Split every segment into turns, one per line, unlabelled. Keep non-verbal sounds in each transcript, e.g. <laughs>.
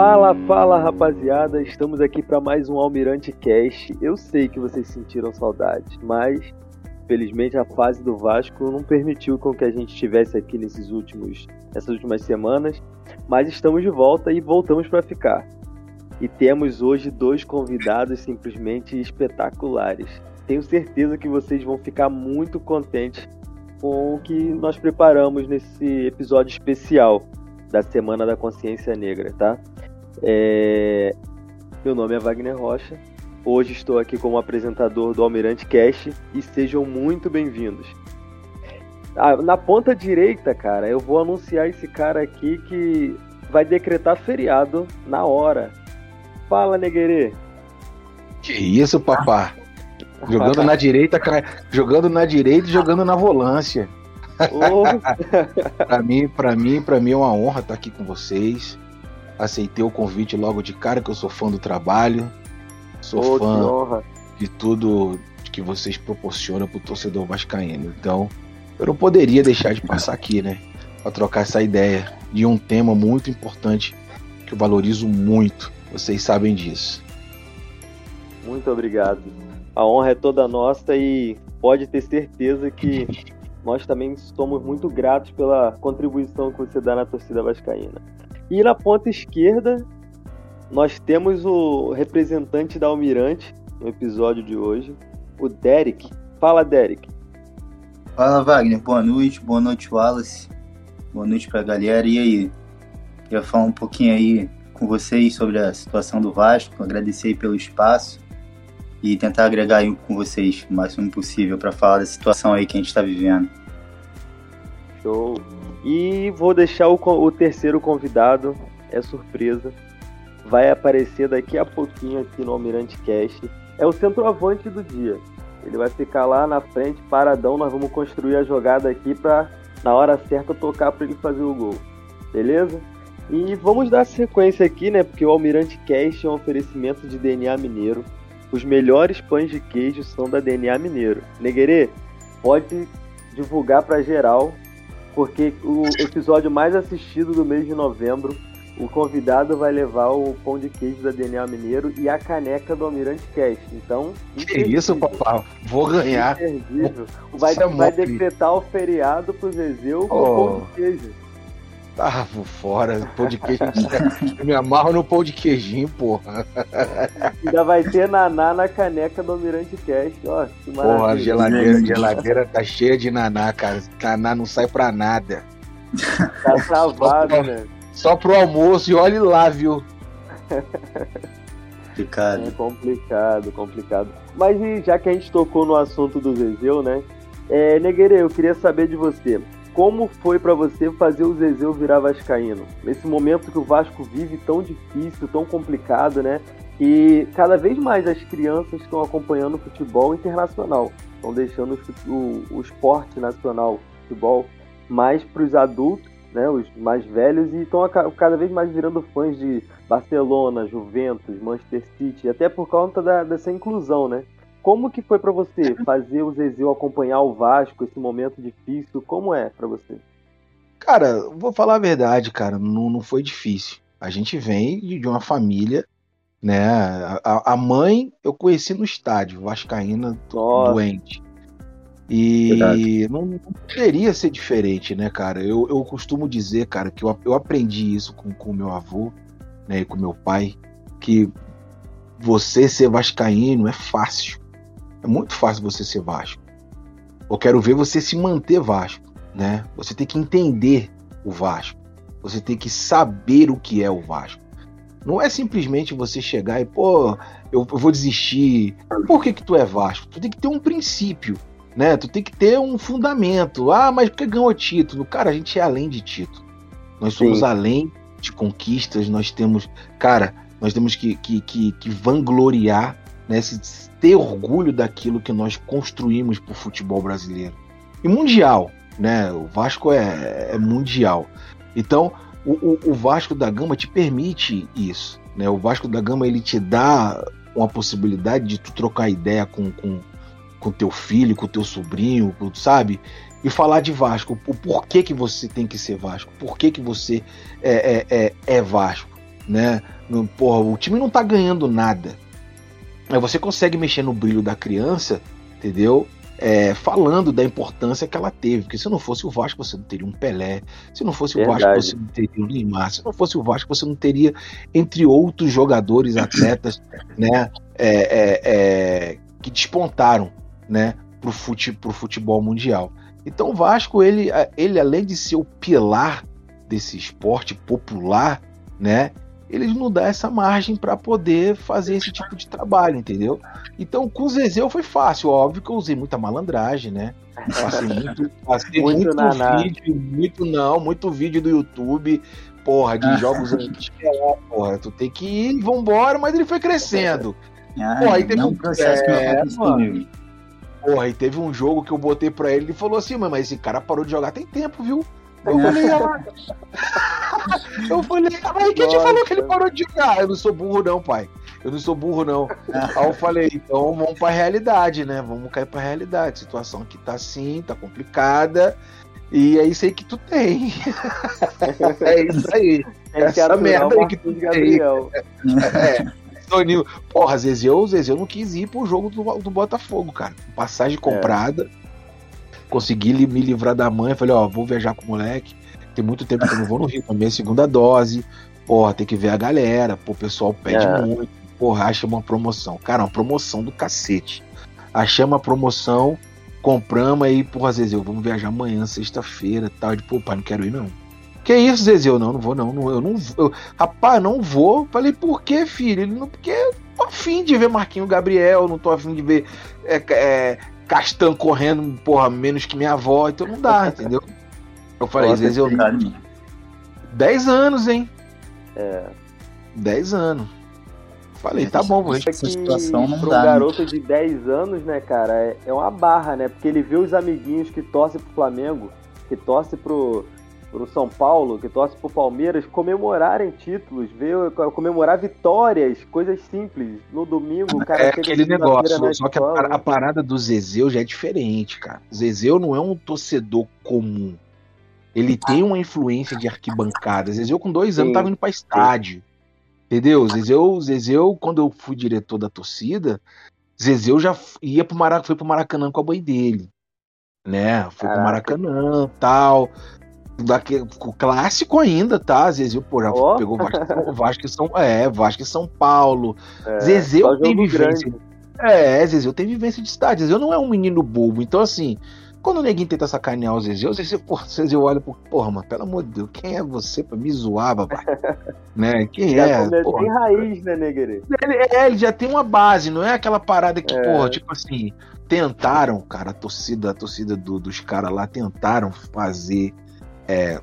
Fala, fala rapaziada, estamos aqui para mais um Almirante Cast. Eu sei que vocês sentiram saudade, mas felizmente a fase do Vasco não permitiu com que a gente estivesse aqui nesses últimos, nessas últimas semanas, mas estamos de volta e voltamos para ficar. E temos hoje dois convidados simplesmente espetaculares. Tenho certeza que vocês vão ficar muito contentes com o que nós preparamos nesse episódio especial da Semana da Consciência Negra, tá? É... Meu nome é Wagner Rocha. Hoje estou aqui como apresentador do Almirante Cast e sejam muito bem-vindos. Ah, na ponta direita, cara, eu vou anunciar esse cara aqui que vai decretar feriado na hora. Fala, Neguerê.
Que isso, papá? Jogando na direita, jogando na direita e jogando na volância. Oh. <laughs> para mim, para mim, para mim é uma honra estar aqui com vocês. Aceitei o convite logo de cara que eu sou fã do trabalho, sou oh, fã de tudo que vocês proporcionam pro torcedor vascaíno. Então, eu não poderia deixar de passar aqui, né, para trocar essa ideia de um tema muito importante que eu valorizo muito. Vocês sabem disso.
Muito obrigado. A honra é toda nossa e pode ter certeza que nós também somos muito gratos pela contribuição que você dá na torcida vascaína. E na ponta esquerda, nós temos o representante da Almirante no episódio de hoje, o Derek. Fala, Derek.
Fala, Wagner. Boa noite. Boa noite, Wallace. Boa noite pra galera. E aí? Queria falar um pouquinho aí com vocês sobre a situação do Vasco, agradecer pelo espaço e tentar agregar aí com vocês o máximo possível para falar da situação aí que a gente está vivendo.
Show. E vou deixar o, o terceiro convidado, é surpresa, vai aparecer daqui a pouquinho aqui no Almirante Cast. É o centroavante do dia. Ele vai ficar lá na frente, paradão. Nós vamos construir a jogada aqui para na hora certa tocar para ele fazer o gol. Beleza? E vamos dar sequência aqui, né? Porque o Almirante Cast é um oferecimento de DNA Mineiro. Os melhores pães de queijo são da DNA Mineiro. Neguerê, pode divulgar para geral, porque o episódio mais assistido do mês de novembro, o convidado vai levar o pão de queijo da DNA Mineiro e a caneca do Almirante Cast. Então,
que isso, papai? Vou ganhar.
Vai, é vai decretar o feriado pro Zezeu com oh. pão de queijo.
Ah, fora, pão de queijo. Eu me amarro no pão de queijinho, porra.
Ainda vai ter naná na caneca do Almirante Cast, ó. Que
porra, a geladeira, geladeira tá cheia de naná, cara. Naná não sai pra nada.
Tá travado, né?
Só pro almoço e olhe lá, viu?
Complicado. É complicado, complicado. Mas já que a gente tocou no assunto do Zezeu, né? É, Negueire, eu queria saber de você como foi para você fazer o Zezeu virar vascaíno? Nesse momento que o Vasco vive tão difícil, tão complicado, né? E cada vez mais as crianças estão acompanhando o futebol internacional, estão deixando o, o, o esporte nacional, o futebol, mais para os adultos, né, os mais velhos, e estão cada vez mais virando fãs de Barcelona, Juventus, Manchester City, até por conta da, dessa inclusão, né? Como que foi para você fazer o Zezeu acompanhar o Vasco, esse momento difícil? Como é para você?
Cara, vou falar a verdade, cara, não, não foi difícil. A gente vem de, uma família, né? A, a, mãe eu conheci no estádio, Vascaína Nossa. doente. E não, não, poderia ser diferente, né, cara? Eu, eu costumo dizer, cara, que eu, eu aprendi isso com o meu avô, né, e com meu pai, que você ser vascaíno é fácil. É muito fácil você ser Vasco. Eu quero ver você se manter Vasco, né? Você tem que entender o Vasco. Você tem que saber o que é o Vasco. Não é simplesmente você chegar e, pô, eu vou desistir. Por que, que tu é Vasco? Tu tem que ter um princípio, né? Tu tem que ter um fundamento. Ah, mas porque ganhou título? Cara, a gente é além de título. Nós somos Sim. além de conquistas. Nós temos, cara, nós temos que, que, que, que vangloriar né, se ter orgulho daquilo que nós construímos para o futebol brasileiro. E mundial, né? O Vasco é, é mundial. Então, o, o, o, Vasco da Gama te permite isso. Né? O Vasco da Gama ele te dá uma possibilidade de tu trocar ideia com, com, com teu filho, com teu sobrinho, sabe? E falar de Vasco, o porquê que você tem que ser Vasco, por que, que você é, é, é, é Vasco. né? Porra, o time não tá ganhando nada. Aí você consegue mexer no brilho da criança, entendeu? É, falando da importância que ela teve. Porque se não fosse o Vasco, você não teria um Pelé. Se não fosse Verdade. o Vasco, você não teria um Neymar. Se não fosse o Vasco, você não teria, entre outros jogadores, atletas, <coughs> né? É, é, é, que despontaram, né? Pro, fute, pro futebol mundial. Então o Vasco, ele, ele além de ser o pilar desse esporte popular, né? Eles não dão essa margem para poder fazer esse tipo de trabalho, entendeu? Então com o Zezé foi fácil, óbvio que eu usei muita malandragem, né? Passei <laughs> muito, passei muito, muito vídeo, muito não, muito vídeo do YouTube, porra, de jogos antigos. Porra, tu tem que ir, vambora, mas ele foi crescendo.
Ah, porra, aí teve um processo é, que
mano, Porra, aí teve um jogo que eu botei pra ele, ele falou assim, mas esse cara parou de jogar tem tempo, viu? Eu falei, ah. <laughs> eu falei, ah, mas quem te falou que ele parou de jogar? Eu não sou burro, não, pai. Eu não sou burro, não. Aí eu falei, então vamos pra realidade, né? Vamos cair pra realidade. Situação que tá assim, tá complicada. E é isso aí que tu tem. <laughs> é isso aí. É Essa merda aí que tu tem. <laughs> É. Toninho. Porra, Zezeu, Zezeu não quis ir pro jogo do, do Botafogo, cara. Passagem é. comprada. É. Consegui me livrar da mãe. Falei, ó, vou viajar com o moleque. Tem muito tempo que eu não vou no Rio. Tomei a segunda dose. Porra, tem que ver a galera. Pô, o pessoal pede é. muito. Porra, acha uma promoção. Cara, uma promoção do cacete. Achei uma promoção. Compramos aí, porra, Zezeu, vamos viajar amanhã, sexta-feira tal. De, pô, pai, não quero ir não. Que isso, Zezé? não, não vou, não. não eu não vou. rapaz, não vou. Falei, por que, filho? Ele não, porque tô afim de ver Marquinho Gabriel, não tô afim de ver é, é, Castan correndo, porra, menos que minha avó, então não dá, <laughs> entendeu? Eu falei, às vezes eu. 10 anos, hein?
É.
10 anos. Falei, tá bom, vou
Essa situação não dá, um garoto de 10 anos, né, cara, é, é uma barra, né? Porque ele vê os amiguinhos que torcem pro Flamengo, que torcem pro pro São Paulo, que torce pro Palmeiras, comemorarem títulos, ver, comemorar vitórias, coisas simples. No domingo, o cara.
É aquele negócio, só que a, a, parada do Zezeu já é diferente, cara. Zezeu não é um torcedor comum. Ele tem uma influência de arquibancada. Zezeu, com dois anos, tava indo pra estádio. Entendeu? Zezeu, Zezeu, quando eu fui diretor da torcida, Zezeu já ia pro Maracanã, foi pro Maracanã com a mãe dele. Né? Foi Caraca. pro Maracanã tal daquele, clássico ainda, tá? Zezé, pô, já oh. pegou Vasco, Vasco São, é, Vasco e São Paulo. É, Zezé tem vivência. Grande. É, Zezé tem vivência de estádio. Zezé não é um menino bobo. Então, assim, quando o neguinho tenta sacanear o Zezé, o Zezé, porra, o olha pro, porra, mano, pelo amor de Deus, quem é você pra me zoar, babai? <laughs> né? Quem já é?
Porra. Tem raiz, né, Negre?
Ele, é, ele já tem uma base, não é aquela parada que, é. porra, tipo assim, tentaram, cara, a torcida, a torcida do, dos caras lá tentaram fazer é,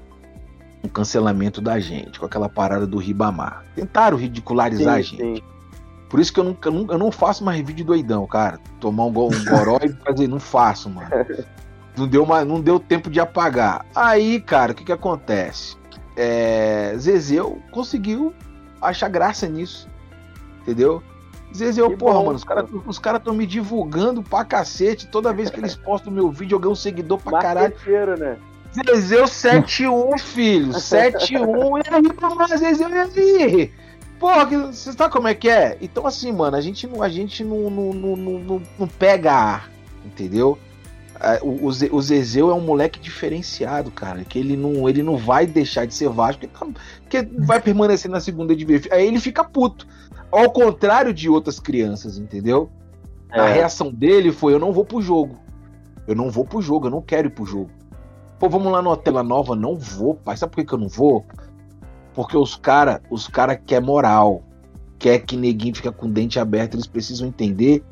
um cancelamento da gente, com aquela parada do Ribamar. Tentaram ridicularizar sim, a gente. Sim. Por isso que eu, nunca, eu não faço mais vídeo doidão, cara. Tomar um, um goró e fazer, não faço, mano. Não deu, uma, não deu tempo de apagar. Aí, cara, o que que acontece? É, Zezeu conseguiu achar graça nisso. Entendeu? Zezeu, que porra, bom, mano, os caras os cara estão me divulgando pra cacete. Toda vez que eles postam meu vídeo, eu ganho um seguidor pra caralho.
Né?
Zezeu 7-1, filho. <laughs> 7-1. E aí, tomar Zezeu e aí? Porra, você sabe como é que é? Então, assim, mano, a gente não, a gente não, não, não, não, pega ar, entendeu? O, o Zezeu é um moleque diferenciado, cara. Que ele não, ele não vai deixar de ser Vasco, porque vai permanecer na segunda divisão. Aí ele fica puto. Ao contrário de outras crianças, entendeu? É. A reação dele foi: eu não vou pro jogo. Eu não vou pro jogo, eu não quero ir pro jogo. Pô, vamos lá numa tela nova? Não vou, pai. Sabe por que, que eu não vou? Porque os cara, os cara quer moral. Quer que neguinho fica com o dente aberto. Eles precisam entender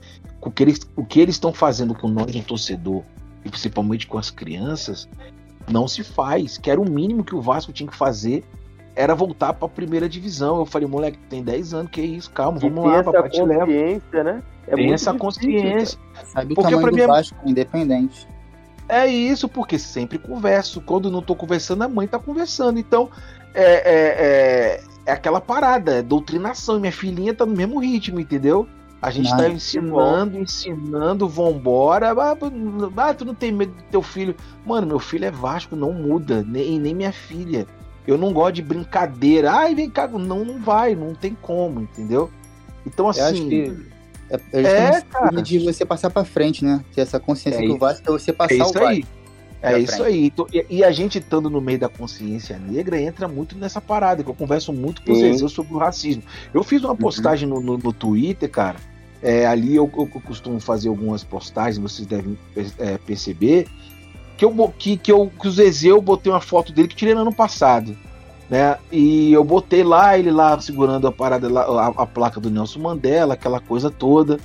o que eles o que eles estão fazendo com nós, um torcedor, e principalmente com as crianças, não se faz. Que era o mínimo que o Vasco tinha que fazer era voltar para a primeira divisão. Eu falei, moleque, tem 10 anos, que isso, calma, vamos lá, papai te leva.
Né?
É tem essa consciência.
Sabe Porque o tamanho do Vasco independente.
É isso, porque sempre converso. Quando não tô conversando, a mãe tá conversando. Então, é, é, é, é aquela parada, é doutrinação. Minha filhinha tá no mesmo ritmo, entendeu? A gente tá ensinando, ensinando, vambora. Ah, ah, tu não tem medo do teu filho. Mano, meu filho é Vasco, não muda. Nem, nem minha filha. Eu não gosto de brincadeira. Ai, vem cá. Não, não vai, não tem como, entendeu? Então, assim. Eu acho que
é, é, cara. de você passar para frente, né? Ter essa consciência é que o Vasco é você passar é
isso
o Vasco.
Aí. É isso aí. Então, e, e, a gente estando no meio da consciência negra entra muito nessa parada, que eu converso muito com Sim. sobre o racismo. Eu fiz uma uhum. postagem uhum. no, no, no, Twitter, cara. É, ali eu, eu, costumo fazer algumas postagens, vocês devem é, perceber, que, eu, que, que, eu, que o Zezé eu botei uma foto dele que tirei no ano passado. Né? E eu botei lá, ele lá segurando a parada, lá, a, a placa do Nelson Mandela, aquela coisa toda.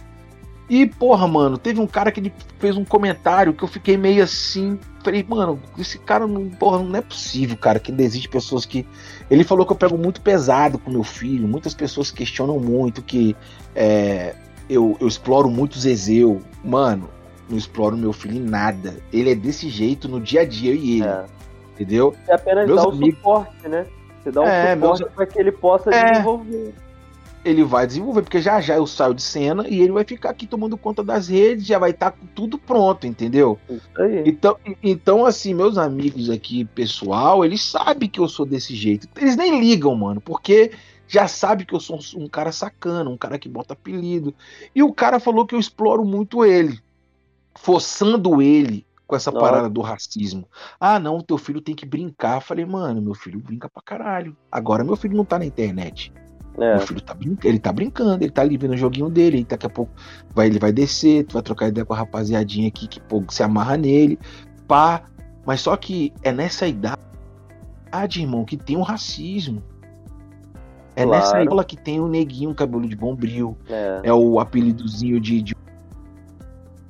E, porra, mano, teve um cara que ele fez um comentário que eu fiquei meio assim. Falei, mano, esse cara não, porra, não é possível, cara, que ainda existe pessoas que. Ele falou que eu pego muito pesado com meu filho. Muitas pessoas questionam muito que é, eu, eu exploro muito Zezeu. Mano, não exploro meu filho em nada. Ele é desse jeito no dia a dia, e ele. É. Entendeu?
É apenas meus dar amigos... o suporte, né? Você dá um é, suporte meus... para que ele possa é. desenvolver
ele vai desenvolver, porque já já eu saio de cena e ele vai ficar aqui tomando conta das redes, já vai estar tá tudo pronto, entendeu? Então, então, assim, meus amigos aqui, pessoal, eles sabem que eu sou desse jeito. Eles nem ligam, mano, porque já sabe que eu sou um cara sacana, um cara que bota apelido. E o cara falou que eu exploro muito ele, forçando ele com essa Nossa. parada do racismo. Ah, não, teu filho tem que brincar. Falei, mano, meu filho brinca pra caralho. Agora meu filho não tá na internet. É. Meu filho tá brincando, ele tá brincando, ele tá ali vendo o joguinho dele, daqui a pouco vai, ele vai descer, tu vai trocar ideia com a rapaziadinha aqui que pô, se amarra nele, pá. Mas só que é nessa idade, irmão, que tem o um racismo. É claro. nessa escola que tem o neguinho, cabelo de bombril. É, é o apelidozinho de, de,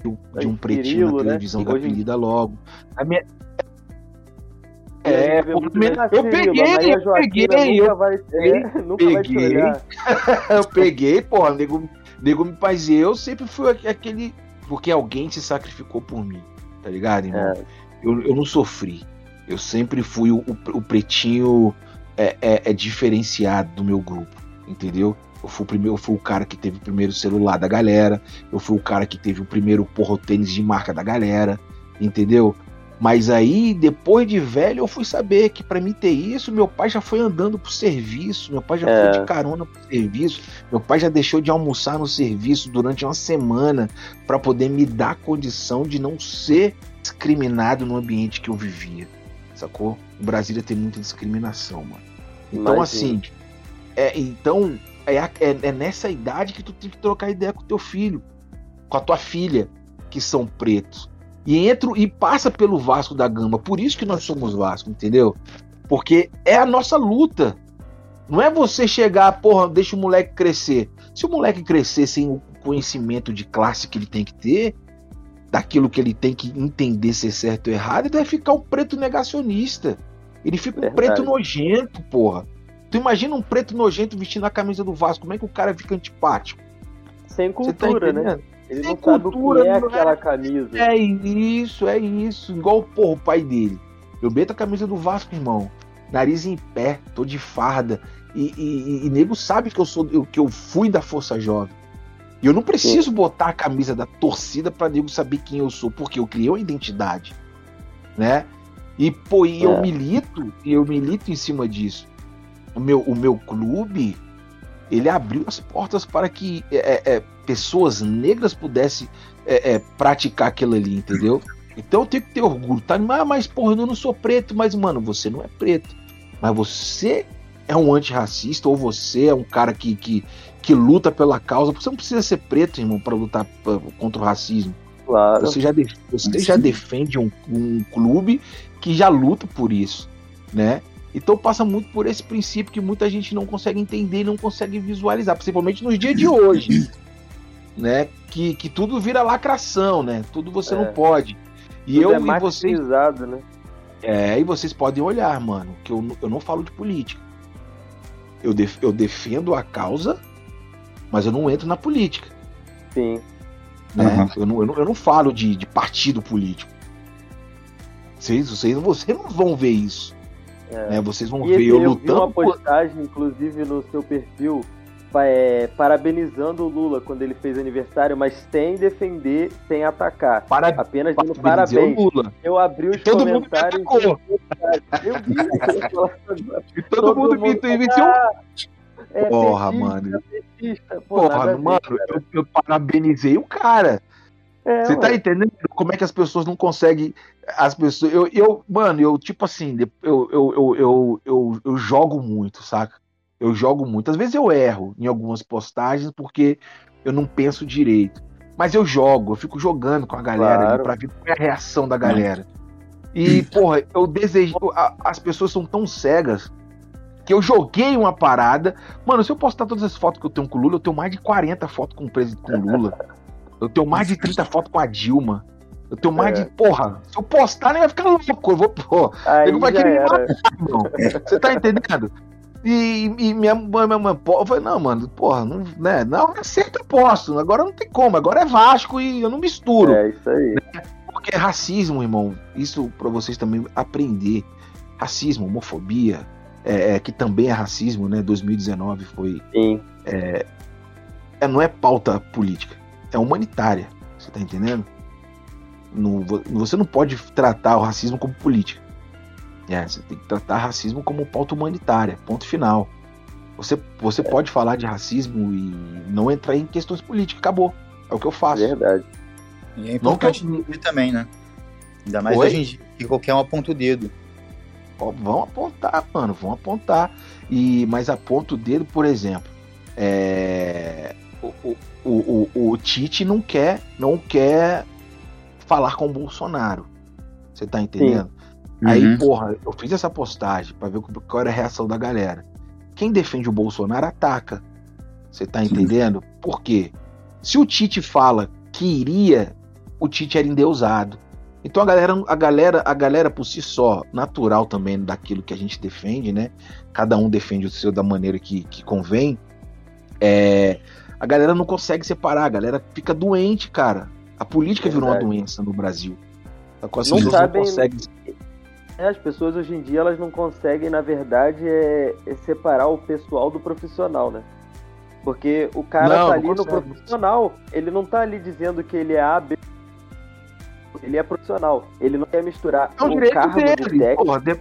de um pretinho na né? televisão né? que apelida logo. A minha, é, eu, <laughs> <laughs> eu peguei, eu peguei, eu vai, é, peguei, eu peguei, porra, nego, nego me faz eu sempre fui aquele, porque alguém se sacrificou por mim, tá ligado, irmão? É. Eu, eu não sofri, eu sempre fui o, o pretinho é, é, é, diferenciado do meu grupo, entendeu? Eu fui, o primeiro, eu fui o cara que teve o primeiro celular da galera, eu fui o cara que teve o primeiro porro tênis de marca da galera, entendeu? Mas aí, depois de velho, eu fui saber que para mim ter isso, meu pai já foi andando pro serviço, meu pai já é. foi de carona pro serviço, meu pai já deixou de almoçar no serviço durante uma semana para poder me dar condição de não ser discriminado no ambiente que eu vivia. Sacou? O Brasília tem muita discriminação, mano. Então, Imagina. assim, é, então é, é, é nessa idade que tu tem que trocar ideia com teu filho, com a tua filha, que são pretos e entra e passa pelo Vasco da Gama. Por isso que nós somos Vasco, entendeu? Porque é a nossa luta. Não é você chegar, porra, deixa o moleque crescer. Se o moleque crescer sem o conhecimento de classe que ele tem que ter, daquilo que ele tem que entender ser certo ou errado, ele vai ficar um preto negacionista. Ele fica Verdade. um preto nojento, porra. Tu imagina um preto nojento vestindo a camisa do Vasco, como é que o cara fica antipático?
Sem tá cultura, tá né? Ele não cultura, sabe o que é, é aquela camisa.
É isso, é isso. Igual porra, o pai dele. Eu meto a camisa do Vasco, irmão. Nariz em pé, tô de farda. E, e, e nego sabe que eu sou que eu fui da Força Jovem. E eu não preciso Sim. botar a camisa da torcida para nego saber quem eu sou, porque eu criei uma identidade, né? E pô, e é. eu milito, e eu milito em cima disso. O meu, o meu clube, ele abriu as portas para que é, é, é pessoas negras pudessem é, é, praticar aquilo ali, entendeu? Então eu tenho que ter orgulho, tá? Mas, mas porra, eu não sou preto, mas mano, você não é preto. Mas você é um antirracista ou você é um cara que, que, que luta pela causa. Você não precisa ser preto, irmão, para lutar contra o racismo. Claro. Você já, você já defende um, um clube que já luta por isso, né? Então passa muito por esse princípio que muita gente não consegue entender e não consegue visualizar, principalmente nos dias de hoje, <laughs> né? Que, que tudo vira lacração, né? Tudo você é. não pode. E tudo eu é e vocês,
né?
É, e vocês podem olhar, mano, que eu, eu não falo de política. Eu, def, eu defendo a causa, mas eu não entro na política.
Sim.
Né? Uhum. Eu, não, eu, não, eu não falo de, de partido político. Vocês, vocês, vocês não vão ver isso. É. Né? Vocês vão
e
ver
eu lutando. Eu vi uma postagem, inclusive, no seu perfil, é, parabenizando o Lula quando ele fez aniversário, mas sem defender, sem atacar.
Para,
Apenas dando parabéns.
Lula.
Eu abri os
E todo mundo
comentários.
atacou.
Eu vi isso. eu agora. <laughs>
E todo, mundo me venceu.
Ah, é
Porra,
petista,
mano.
petista.
Porra,
ver,
mano, eu, eu parabenizei o cara.
É,
Você tá entendendo como é que as pessoas não conseguem. As pessoas. Eu, eu mano, eu, tipo assim, eu, eu, eu, eu, eu, eu jogo muito, saca? Eu jogo muito. Às vezes eu erro em algumas postagens porque eu não penso direito. Mas eu jogo, eu fico jogando com a galera
Claro.
pra ver qual é a reação da galera. E, <laughs> porra, eu desejo. As pessoas são tão cegas que eu joguei uma parada. Mano, se eu postar todas as fotos que eu tenho com o Lula, eu tenho mais de 40 fotos com o presidente com o Lula. <laughs> Eu tenho mais de 30 fotos com a Dilma. Eu tenho mais
É.
de. Porra, se eu postar, nem vai ficar louco. Eu vou. Pô, ele vai querer me
era.
irmão. Você tá entendendo? E, e minha mãe, minha mãe, pô, eu falei, não, mano, porra, não, né? Não, é certo, eu posto. Agora não tem como. Agora é Vasco e eu não misturo.
É isso aí.
Porque é racismo, irmão. Isso pra vocês também aprender. Racismo, homofobia, é, é, que também é racismo, né? 2019 foi.
Sim.
É, não é pauta política, é humanitária. Você tá entendendo? Não- vo- você não pode tratar o racismo como política. É, você tem que tratar racismo como pauta humanitária, ponto final. Você, você pode falar de racismo e não entrar em questões políticas, acabou. É o que eu faço.
Verdade.
E é
Não que eu-
importante também, né? Ainda mais
Oi?
hoje em dia, que qualquer um aponta o dedo.
Ó, vão apontar, mano, vão apontar. E, mas aponta o dedo, por exemplo. é, o, o, o, o, Tite não quer, não quer falar com o Bolsonaro. Você tá entendendo? Aí,
Uhum.
porra, eu fiz essa postagem pra ver qual era a reação da galera. Quem defende o Bolsonaro ataca. Você tá entendendo? Por quê? Se o Tite fala que iria, o Tite era endeusado. Então a galera, a galera, a galera por si só, natural também daquilo que a gente defende, né? Cada um defende o seu da maneira que, que convém. É, a galera não consegue separar, a galera fica doente, cara. A política virou uma doença no Brasil. As
Não
pessoas
sabem-
conseguem
É, as pessoas hoje em dia elas não conseguem, na verdade, é, é separar o pessoal do profissional, né? Porque o cara
Não,
tá
não
ali no profissional, ele não tá ali dizendo que ele é A, B. Ele é profissional. Ele não quer misturar
É o
o cargo
dele.
técnico.
Porra, de-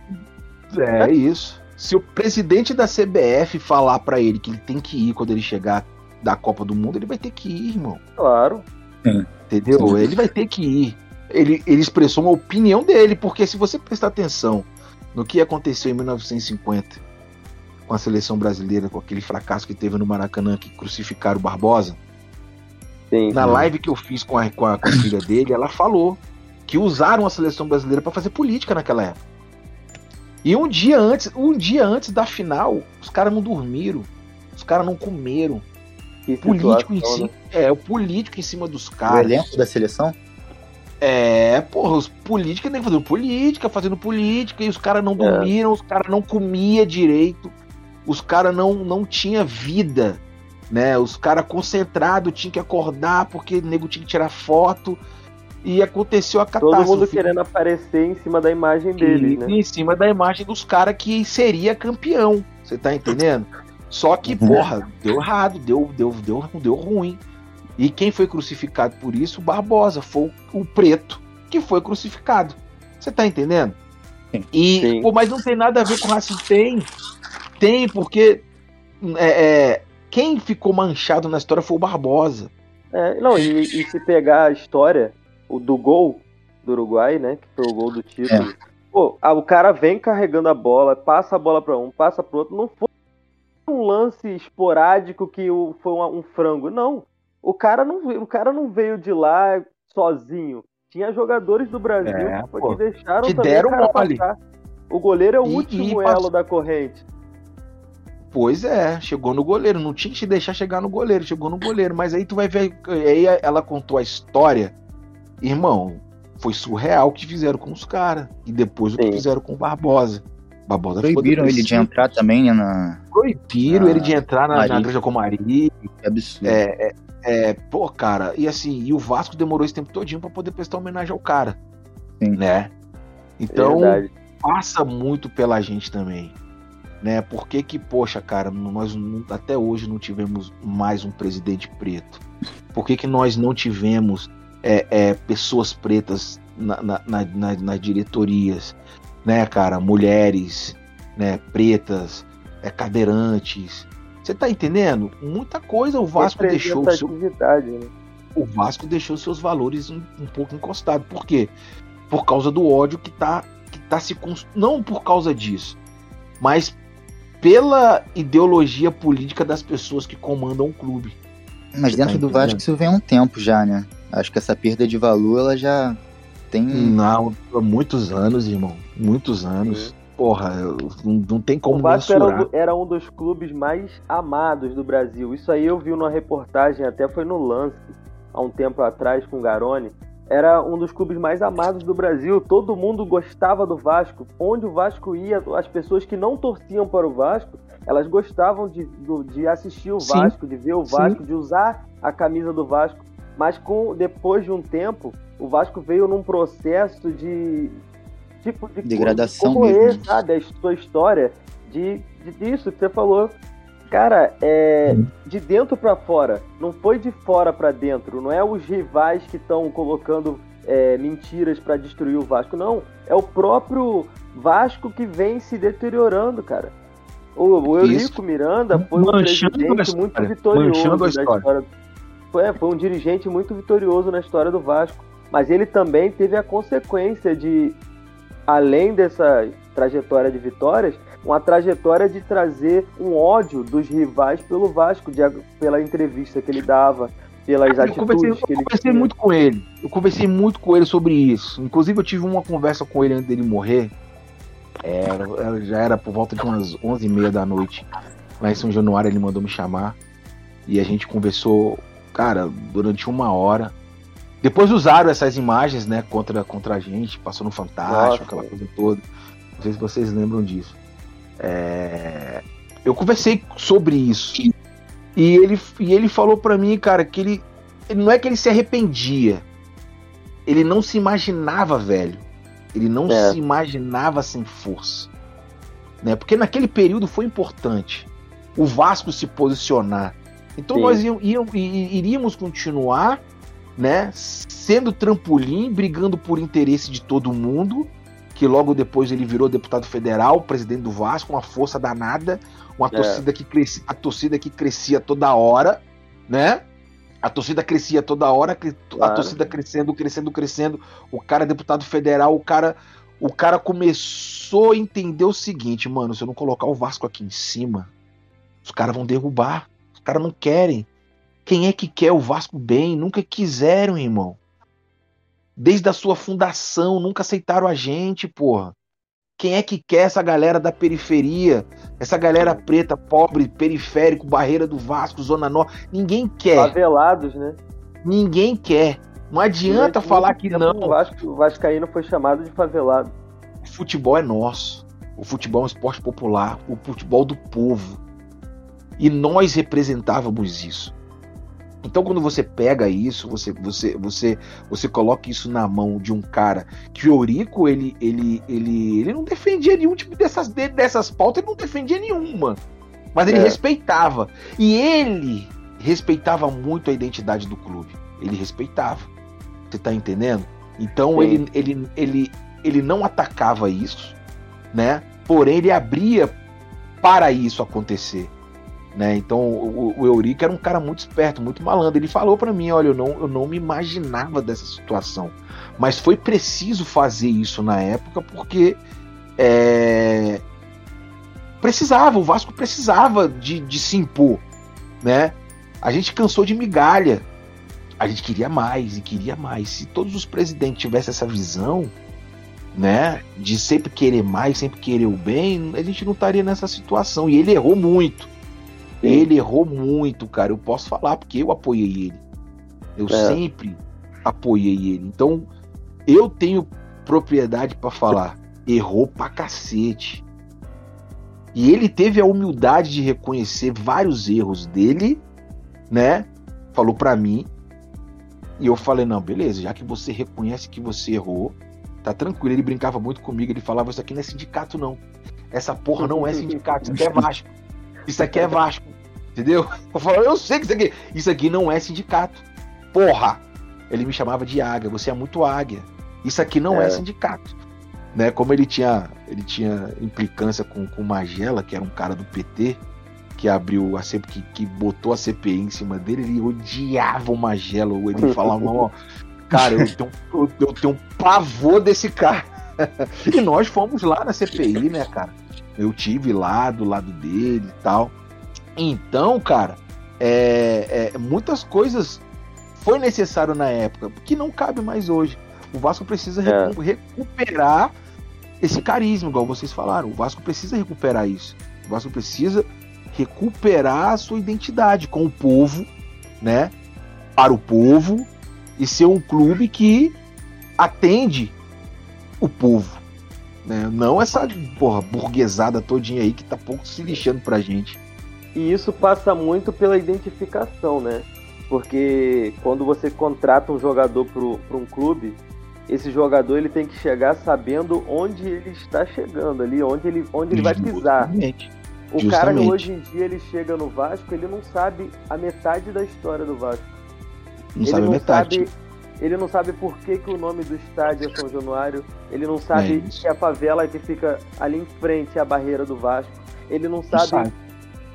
É isso. Se o presidente da CBF falar pra ele que ele tem que ir quando ele chegar da Copa do Mundo, ele vai ter que ir, irmão.
Claro.
Entendeu?
Sim.
Ele vai ter que ir. Ele, ele expressou uma opinião dele, porque se você prestar atenção no que aconteceu em 1950 com a seleção brasileira, com aquele fracasso que teve no Maracanã, que crucificaram o Barbosa,
Sim.
na live que eu fiz com a, com a, com a filha dele, ela falou que usaram a seleção brasileira para fazer política naquela época. E um dia antes, um dia antes da final, os caras não dormiram, os caras não comeram.
Que
Político em cima, é, o político em cima dos
O
caras.
elenco da seleção?
É, porra, os políticos nem fazendo política, fazendo política, e os caras não dormiram, os caras não comia direito, os caras não, não tinha vida, né? Os caras concentrados tinham que acordar porque o nego tinha que tirar foto. E aconteceu a
Todo
catástrofe.
mundo querendo aparecer em cima da imagem deles,
E-
né?
Em cima da imagem dos caras que seria campeão. Você tá entendendo? Só que,
Uhum.
porra, deu errado, deu, deu, deu, deu ruim. E quem foi crucificado por isso? O Barbosa, foi o, o preto que foi crucificado. Você tá entendendo? E,
Sim.
pô, mas não tem nada a ver com racismo. Tem, tem, porque é, é, quem ficou manchado na história foi o Barbosa.
É, não, e, e se pegar a história o do gol do Uruguai, né? Que foi o gol do título. Pô, ah, o cara vem carregando a bola, passa a bola pra um, passa pro outro. Não foi um lance esporádico que o- foi um, um frango. Não. O cara não, veio- o cara não veio de lá sozinho. Tinha jogadores do Brasil
É,
pô, que deixaram
que
também
deram
o cara
mole.
passar. O goleiro é o
E-
último
e
elo
passou.
da corrente.
Pois é, chegou no goleiro. Não tinha que te deixar chegar no goleiro, chegou no goleiro. Mas aí tu vai ver. Aí ela contou a história. Irmão, foi surreal o que fizeram com os caras. E depois o que
Sim.
fizeram com o Barbosa. Ficou
Proibiram ele de entrar também, né? Na...
Proibiram
Ah,
ele de entrar na, na. Igreja Comari.
Que absurdo.
É, é, pô, cara, e assim, e o Vasco demorou esse tempo todinho pra poder prestar homenagem ao cara.
Sim.
Né? Então,
Verdade.
passa muito pela gente também. né? Por que que, poxa, cara, nós até hoje não tivemos mais um presidente preto? Por que que nós não tivemos é, é, pessoas pretas na, na, na, nas diretorias, né, cara? Mulheres, né, pretas, é, cadeirantes. Você tá entendendo? Muita coisa o Vasco deixou. Seu... Né? O Vasco deixou seus valores um, um pouco encostados. Por quê? Por causa do ódio que tá, que tá se. Não por causa disso, mas pela ideologia política das pessoas que comandam o clube.
Mas dentro tá do Vasco isso vem há um tempo já, né? Acho que essa perda de valor ela já tem.
Não, há muitos anos, irmão. Muitos anos. Sim. Porra, não, não tem como. O
Vasco era, era, um dos clubes mais amados do Brasil. Isso aí eu vi numa reportagem, até foi no lance, há um tempo atrás, com o Garoni. Era um dos clubes mais amados do Brasil. Todo mundo gostava do Vasco. Onde o Vasco ia, as pessoas que não torciam para o Vasco, elas gostavam de, de assistir o Vasco, Sim. de ver o Vasco, Sim. de usar a camisa do Vasco. Mas com depois de um tempo, o Vasco veio num processo de tipo de
degradação
corroer, mesmo. sabe, a sua história de, de disso que você falou. Cara, é hum. de dentro para fora, não foi de fora para dentro, não é os rivais que estão colocando é, mentiras para destruir o Vasco, não. É o próprio Vasco que vem se deteriorando, cara. O, o Eurico Miranda foi um presidente muito vitorioso da história. Foi, foi um dirigente muito vitorioso na história do Vasco. Mas ele também teve a consequência de, além dessa trajetória de vitórias, uma trajetória de trazer um ódio dos rivais pelo Vasco, de, pela entrevista que ele dava, pelas eu atitudes
conversei,
que ele
Eu conversei muito com ele. Eu conversei muito com ele sobre isso. Inclusive, eu tive uma conversa com ele antes dele morrer. Era, já era por volta de umas 11h30 da noite. Lá em São Januário, ele mandou me chamar. E a gente conversou, cara, durante uma hora. Depois usaram essas imagens, né, contra, contra a gente, passou no Fantástico, Nossa. aquela coisa toda. Não sei se vocês lembram disso. É... Eu conversei sobre isso. E ele, e ele falou para mim, cara, que ele. Não é que ele se arrependia. Ele não se imaginava velho. Ele não é. se imaginava sem força. Né? Porque naquele período foi importante o Vasco se posicionar. Então Sim. nós iríamos continuar né, sendo trampolim, brigando por interesse de todo mundo, que logo depois ele virou deputado federal, presidente do Vasco, uma força danada, uma é. torcida que crescia, a torcida que crescia toda hora, né? A torcida crescia toda hora, a claro. torcida crescendo, crescendo, crescendo. O cara é deputado federal, o cara, o cara começou a entender o seguinte, mano, se eu não colocar o Vasco aqui em cima, os caras vão derrubar. Os caras não querem. Quem é que quer o Vasco bem? Nunca quiseram, irmão. Desde a sua fundação, nunca aceitaram a gente, porra. Quem é que quer essa galera da periferia? Essa galera preta, pobre, periférico, barreira do Vasco, Zona Norte? Ninguém quer.
Favelados, né?
Ninguém quer. Não adianta falar que não.
O Vasco, o Vascaíno foi chamado de favelado.
O futebol é nosso. O futebol é um esporte popular. O futebol do povo. E nós representávamos isso. Então quando você pega isso, você você você você coloca isso na mão de um cara que o Eurico ele ele ele ele não defendia nenhum tipo dessas dessas pautas, ele não defendia nenhuma. Mas ele é. respeitava. E ele respeitava muito a identidade do clube. Ele respeitava. Você tá entendendo? Então ele, ele ele ele não atacava isso, né? Porém ele abria para isso acontecer. Né? Então o, o Eurico era um cara muito esperto, muito malandro. Ele falou para mim, olha, eu não, eu não me imaginava dessa situação, mas foi preciso fazer isso na época porque é, precisava, o Vasco precisava de, de se impor, né? A gente cansou de migalha, a gente queria mais e queria mais. Se todos os presidentes tivessem essa visão, né, de sempre querer mais, sempre querer o bem, a gente não estaria nessa situação. E ele errou muito. Ele errou muito, cara. Eu posso falar, porque eu apoiei ele. Eu é. sempre apoiei ele. Então, eu tenho propriedade para falar. Errou pra cacete. E ele teve a humildade de reconhecer vários erros dele, né? Falou para mim. E eu falei: não, beleza, já que você reconhece que você errou, tá tranquilo. Ele brincava muito comigo, ele falava: Isso aqui não é sindicato, não. Essa porra não é <laughs> sindicato, isso aqui é Vasco. Isso aqui é Vasco. Entendeu? Eu falo, eu sei que isso aqui, isso aqui não é sindicato. Porra! Ele me chamava de águia, você é muito águia. Isso aqui não é, é sindicato. Né? Como ele tinha, ele tinha implicância com, o Magela, que era um cara do PT, que abriu a CPI, que, que botou a CPI em cima dele, ele odiava o Magelo. Ele falava, ó, cara, eu tenho, eu, eu tenho um pavor desse cara. <laughs> e nós fomos lá na CPI, né, cara? Eu tive lá do lado dele e tal. Então, cara, é, é, muitas coisas foi necessário na época, que não cabe mais hoje. O Vasco precisa é. recuperar esse carisma, igual vocês falaram. O Vasco precisa recuperar isso. O Vasco precisa recuperar a sua identidade com o povo, né? Para o povo e ser um clube que atende o povo, né? Não essa porra burguesada todinha aí que tá pouco se lixando pra gente.
E isso passa muito pela identificação, né? Porque quando você contrata um jogador para um clube, esse jogador ele tem que chegar sabendo onde ele está chegando ali, onde ele, onde ele vai pisar. O Justamente. cara hoje em dia ele chega no Vasco, ele não sabe a metade da história do Vasco.
Não ele sabe não metade. Sabe,
ele não sabe por que, que o nome do estádio é São Januário. Ele não sabe é que a favela que fica ali em frente é a barreira do Vasco. Ele não sabe, não sabe.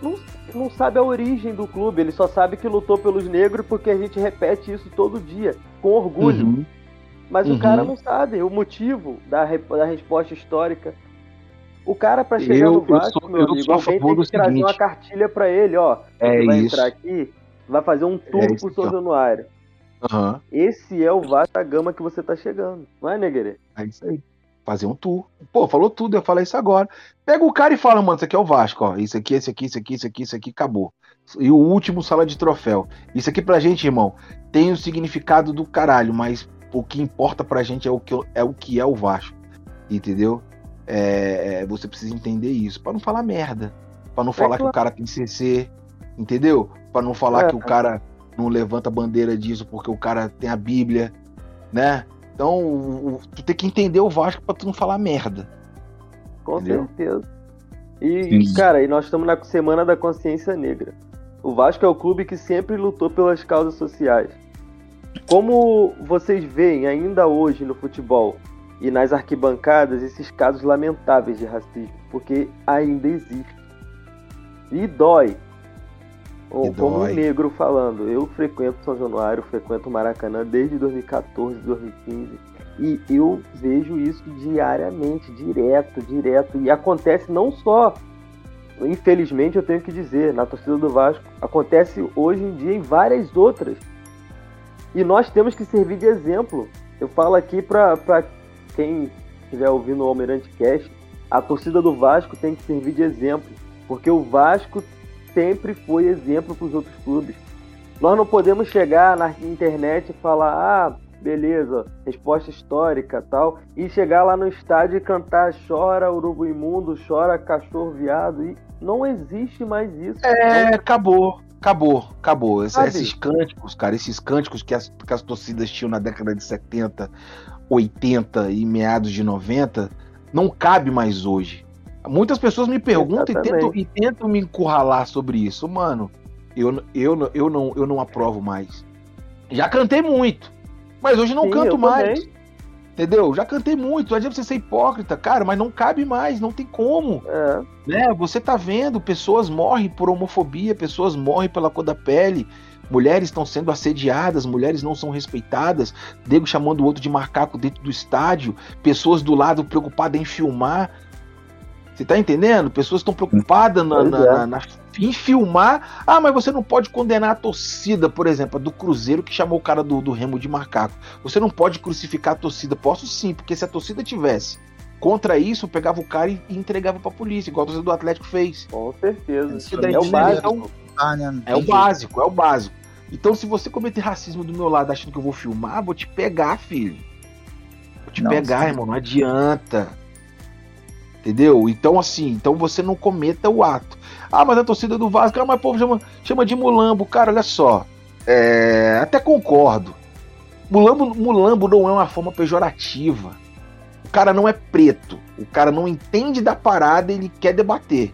Não, não sabe a origem do clube. Ele só sabe que lutou pelos negros porque a gente repete isso todo dia, com orgulho. Uhum. Mas uhum. o cara não sabe o motivo da, da resposta histórica. O cara, para chegar eu, no Vasco, sou, meu amigo, alguém tem que trazer seguinte. uma cartilha para ele, ó. É vai isso. entrar aqui, vai fazer um tour é por São Januário. Uhum. Esse é o Vasco da gama que você tá chegando, não é, Neguerê?
É isso aí. Fazer um tour. Pô, falou tudo, eu falei isso agora. Pega o cara e fala, mano, isso aqui é o Vasco, ó. Isso aqui, esse aqui, isso aqui, isso aqui, isso aqui, acabou. E o último sala de troféu. Isso aqui pra gente, irmão, tem o significado do caralho, mas o que importa pra gente é o que é o, que é o Vasco. Entendeu? É, é, você precisa entender isso. para não falar merda. para não é falar que o cara tem CC. Entendeu? para não falar é. que o cara não levanta bandeira disso porque o cara tem a Bíblia. Né? Então, o, tu tem que entender o Vasco para tu não falar merda.
Com entendeu? certeza. E, Sim. cara, e nós estamos na Semana da Consciência Negra. O Vasco é o clube que sempre lutou pelas causas sociais. Como vocês veem ainda hoje no futebol, e nas arquibancadas esses casos lamentáveis de racismo, porque ainda existe. E dói. Ou, e como dói. um negro falando, eu frequento São Januário, frequento Maracanã desde 2014, 2015, e eu vejo isso diariamente, direto, direto, e acontece não só, infelizmente eu tenho que dizer, na torcida do Vasco, acontece hoje em dia em várias outras. E nós temos que servir de exemplo. Eu falo aqui para quem estiver ouvindo o Almirante Cast, a torcida do Vasco tem que servir de exemplo, porque o Vasco sempre foi exemplo para os outros clubes. Nós não podemos chegar na internet e falar, ah, beleza, resposta histórica tal, e chegar lá no estádio e cantar chora urubu imundo, chora cachorro viado, e não existe mais isso.
É, não... acabou, acabou, acabou. esses cânticos, cara, esses cânticos que as, que as torcidas tinham na década de 70, 80 e meados de 90 não cabe mais hoje. Muitas pessoas me perguntam e tentam, e tentam, me encurralar sobre isso. Mano, eu, eu, eu, não, eu não aprovo mais. Já cantei muito, mas hoje não Sim, canto mais. Também. Entendeu? Já cantei muito. Não adianta você ser hipócrita, cara, mas não cabe mais, não tem como. É. Né? Você tá vendo, pessoas morrem por homofobia, pessoas morrem pela cor da pele, mulheres estão sendo assediadas, mulheres não são respeitadas, nego chamando o outro de macaco dentro do estádio, pessoas do lado preocupadas em filmar. Você tá entendendo? Pessoas estão preocupadas na, na, é. na, em filmar. Ah, mas você não pode condenar a torcida, por exemplo, a do Cruzeiro que chamou o cara do, do Remo de macaco. Você não pode crucificar a torcida. Posso sim, porque se a torcida tivesse contra isso, pegava o cara e, entregava pra polícia, igual a torcida do Atlético fez.
Com certeza.
É o básico. É o básico, é o básico. Então, se você cometer racismo do meu lado achando que eu vou filmar, vou te pegar, filho. Vou te não, pegar, sim. irmão. Não adianta. Entendeu? Então, assim, então você não cometa o ato. Ah, mas a torcida do Vasco, ah, mas o povo chama, chama de mulambo. Cara, olha só. É, até concordo. Mulambo, mulambo não é uma forma pejorativa. cara não é preto, o cara não entende da parada e ele quer debater.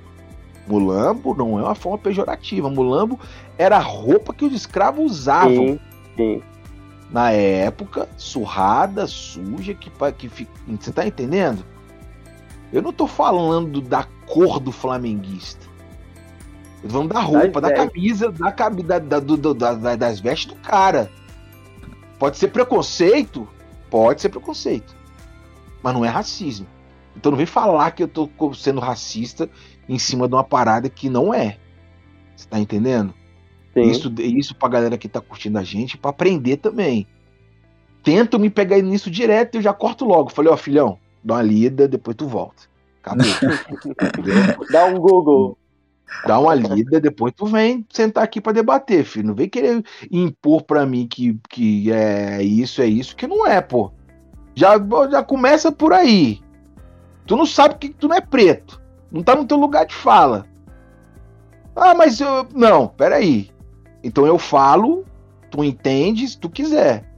Mulambo não é uma forma pejorativa. Mulambo era a roupa que os escravos usavam. Sim, sim. Na época, surrada, suja, que, que você tá entendendo? Eu não tô falando da cor do flamenguista. Eu tô falando da roupa, da, camisa, da, da, da, do, da, das vestes do cara. Pode ser preconceito? Pode ser preconceito. Mas não é racismo. Então não vem falar que eu tô sendo racista em cima de uma parada que não é. Você tá entendendo? Sim. Isso, isso pra galera que tá curtindo a gente, para aprender também. Tento me pegar nisso direto e eu já corto logo. Falei, ó, oh, filhão, dá uma lida, depois tu volta. Acabou. <laughs>
dá um Google.
Dá uma lida, depois tu vem sentar aqui para debater, filho. Não vem querer impor para mim que, que é isso, é isso, que não é, pô. Já, já começa por aí. Tu não sabe que tu não é preto. Não tá no teu lugar de fala. Ah, mas eu. Não, peraí. Então eu falo, tu entende se tu quiser.